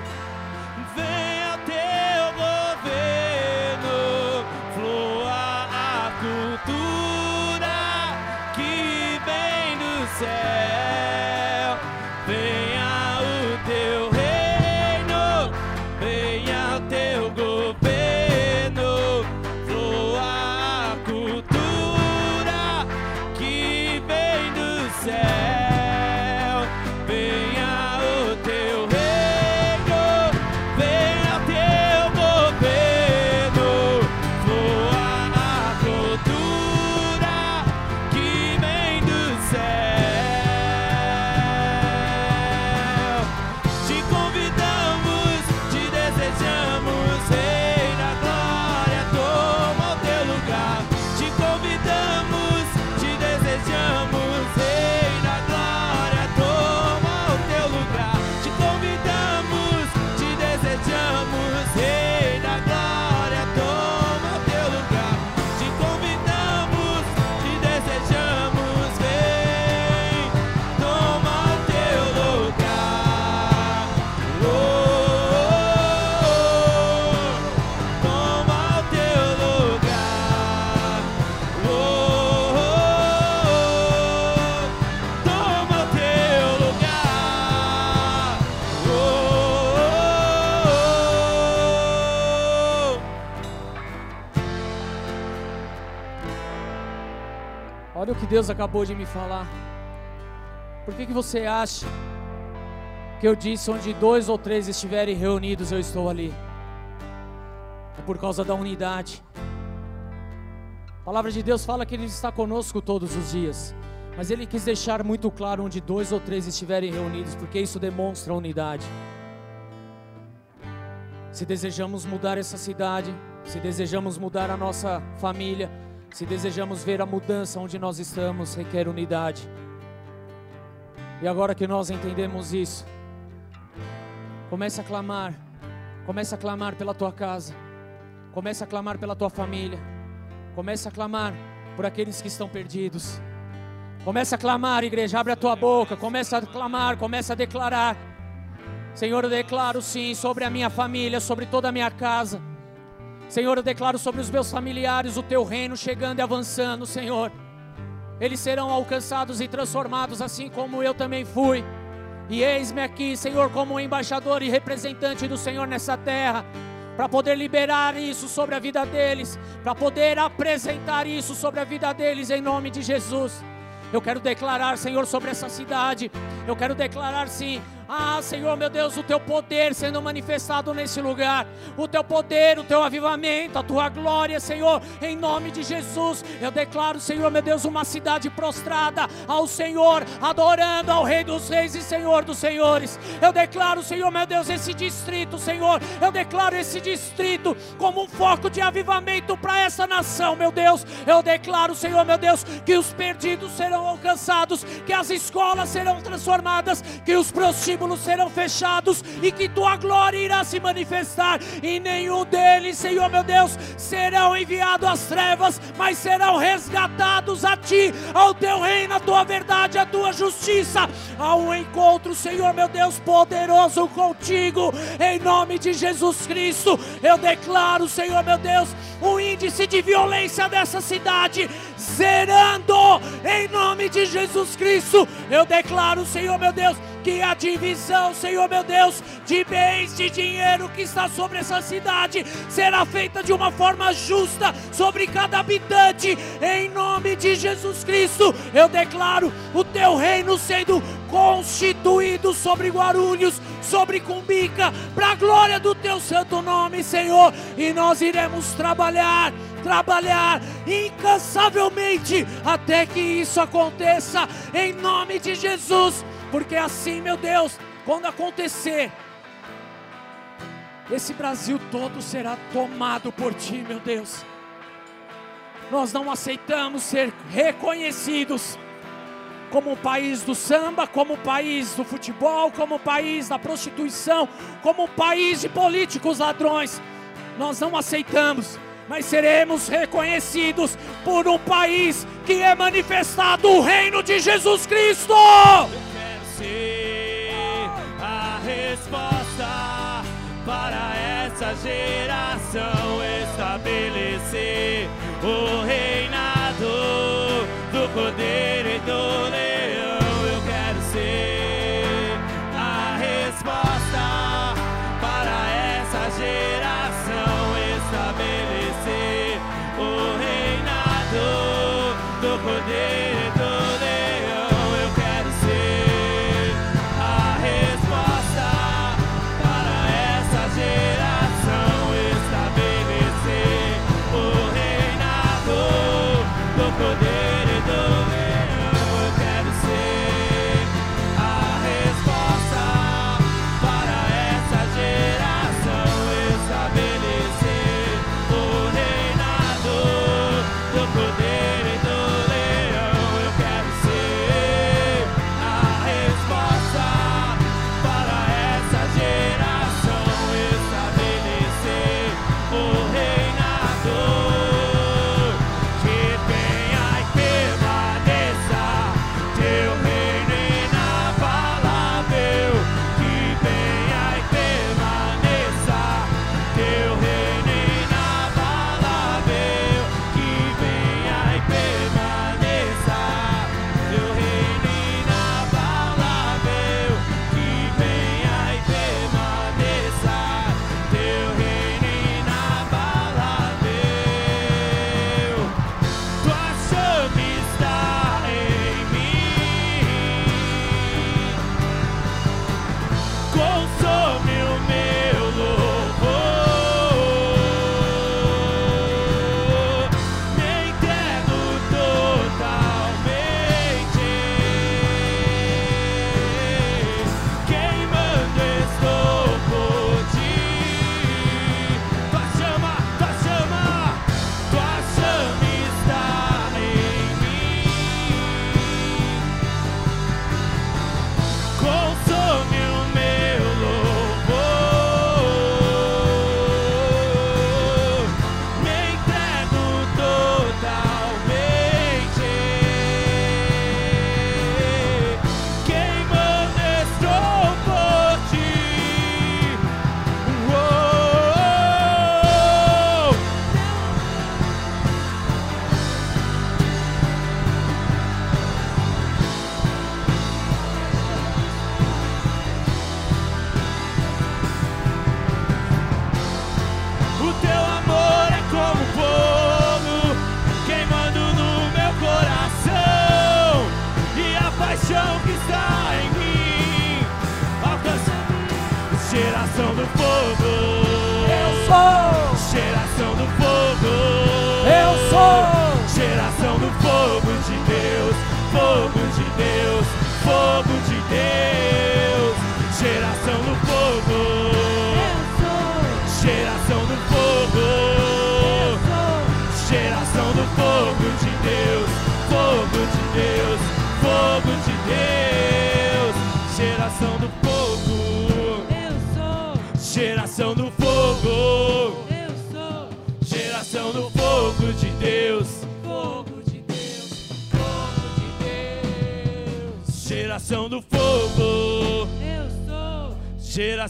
Deus acabou de me falar. Por que, que você acha que eu disse onde dois ou três estiverem reunidos, eu estou ali? É por causa da unidade. A palavra de Deus fala que Ele está conosco todos os dias. Mas Ele quis deixar muito claro onde dois ou três estiverem reunidos, porque isso demonstra unidade. Se desejamos mudar essa cidade, se desejamos mudar a nossa família, se desejamos ver a mudança onde nós estamos, requer unidade. E agora que nós entendemos isso, comece a clamar, comece a clamar pela tua casa, comece a clamar pela tua família, comece a clamar por aqueles que estão perdidos. Comece a clamar, igreja, abre a tua boca, comece a clamar, comece a declarar. Senhor, eu declaro sim sobre a minha família, sobre toda a minha casa. Senhor, eu declaro sobre os meus familiares o teu reino chegando e avançando, Senhor. Eles serão alcançados e transformados, assim como eu também fui. E eis-me aqui, Senhor, como embaixador e representante do Senhor nessa terra, para poder liberar isso sobre a vida deles, para poder apresentar isso sobre a vida deles, em nome de Jesus. Eu quero declarar, Senhor, sobre essa cidade. Eu quero declarar, sim, ah, Senhor, meu Deus, o teu poder sendo manifestado nesse lugar. O teu poder, o teu avivamento, a tua glória, Senhor, em nome de Jesus. Eu declaro, Senhor, meu Deus, uma cidade prostrada ao Senhor, adorando ao Rei dos Reis e Senhor dos Senhores. Eu declaro, Senhor, meu Deus, esse distrito, Senhor. Eu declaro esse distrito como um foco de avivamento para essa nação, meu Deus. Eu declaro, Senhor, meu Deus, que os perdidos serão alcançados, que as escolas serão transformadas, que os prostíbulos prostíbulos serão fechados e que tua glória irá se manifestar, e nenhum deles, Senhor meu Deus, serão enviados às trevas, mas serão resgatados a ti, ao teu reino, a tua verdade, a tua justiça, ao encontro, Senhor meu Deus, poderoso contigo, em nome de Jesus Cristo, eu declaro, Senhor meu Deus, o índice de violência dessa cidade zerando, em nome de Jesus Cristo, eu declaro, Senhor meu Deus, que a divisão, Senhor meu Deus, de bens, de dinheiro que está sobre essa cidade será feita de uma forma justa sobre cada habitante, em nome de Jesus Cristo. Eu declaro o teu reino sendo constituído sobre Guarulhos, sobre Cumbica, para a glória do teu santo nome, Senhor, e nós iremos trabalhar trabalhar incansavelmente até que isso aconteça, em nome de Jesus porque assim, meu Deus, quando acontecer, esse Brasil todo será tomado por Ti, meu Deus. Nós não aceitamos ser reconhecidos como o país do samba, como o país do futebol, como o país da prostituição, como o país de políticos ladrões. Nós não aceitamos, mas seremos reconhecidos por um país que é manifestado o reino de Jesus Cristo a resposta para essa geração estabelecer o reinado do Cordeiro e do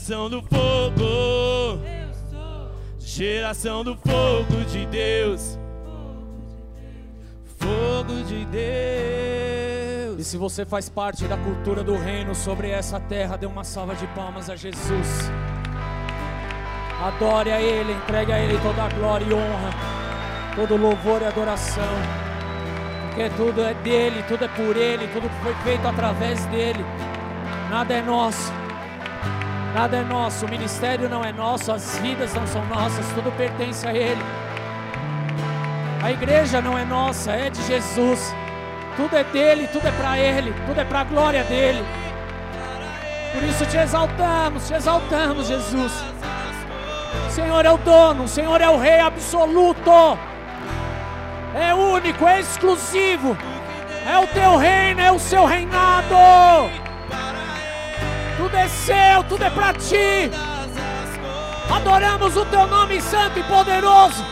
Geração do fogo. Geração do fogo de Deus. Fogo de Deus. E se você faz parte da cultura do reino sobre essa terra, dê uma salva de palmas a Jesus. Adore a Ele, entregue a Ele toda a glória e honra, todo louvor e adoração. Porque tudo é dele, tudo é por Ele, tudo foi feito através dele. Nada é nosso, nada é nosso. O ministério não é nosso, as vidas não são nossas, tudo pertence a Ele. A igreja não é nossa, é de Jesus. Tudo é dele, tudo é para ele, tudo é para a glória dele. Por isso te exaltamos, te exaltamos, Jesus. O Senhor é o dono, o Senhor é o rei absoluto. É único, é exclusivo. É o teu reino, é o seu reinado. Tudo é seu, tudo é para ti. Adoramos o teu nome santo e poderoso.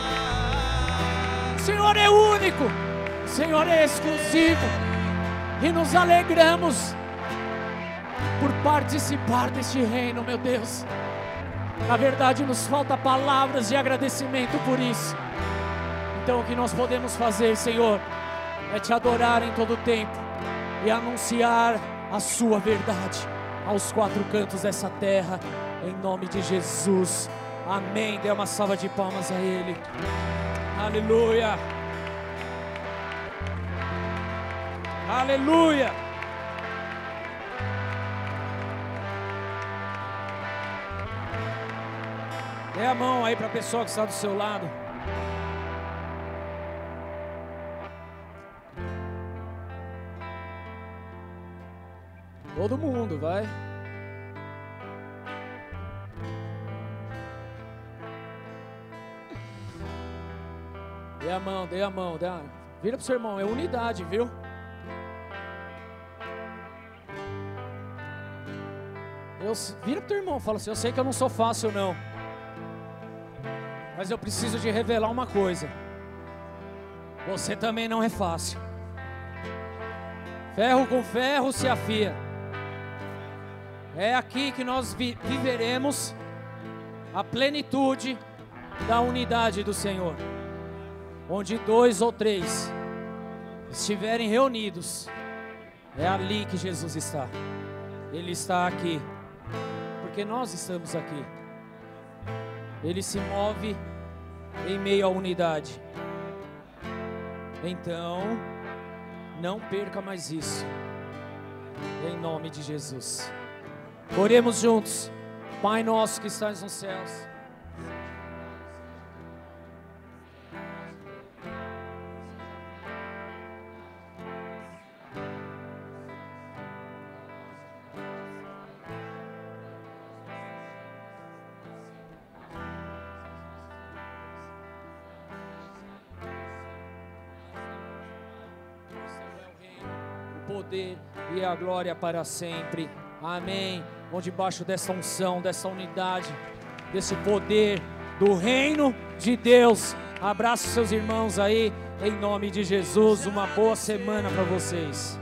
O Senhor é único, o Senhor é exclusivo e nos alegramos por participar deste reino, meu Deus. Na verdade, nos falta palavras de agradecimento por isso. Então, o que nós podemos fazer, Senhor, é te adorar em todo tempo e anunciar a Sua verdade aos quatro cantos dessa terra, em nome de Jesus. Amém. Dê uma salva de palmas a Ele. Aleluia. Aleluia. Dê a mão aí para a pessoa que está do seu lado. Todo mundo, vai. Dê a mão, dê a mão, a... Vira pro seu irmão, é unidade, viu? Eu, vira pro teu irmão, fala assim, eu sei que eu não sou fácil não. Mas eu preciso de revelar uma coisa. Você também não é fácil. Ferro com ferro se afia. É aqui que nós vi viveremos a plenitude da unidade do Senhor. Onde dois ou três estiverem reunidos, é ali que Jesus está. Ele está aqui, porque nós estamos aqui. Ele se move em meio à unidade. Então, não perca mais isso. Em nome de Jesus. Oremos juntos. Pai nosso que estás nos céus. poder e a glória para sempre. Amém. Vão debaixo dessa unção, dessa unidade, desse poder do reino de Deus. Abraço seus irmãos aí, em nome de Jesus. Uma boa semana para vocês.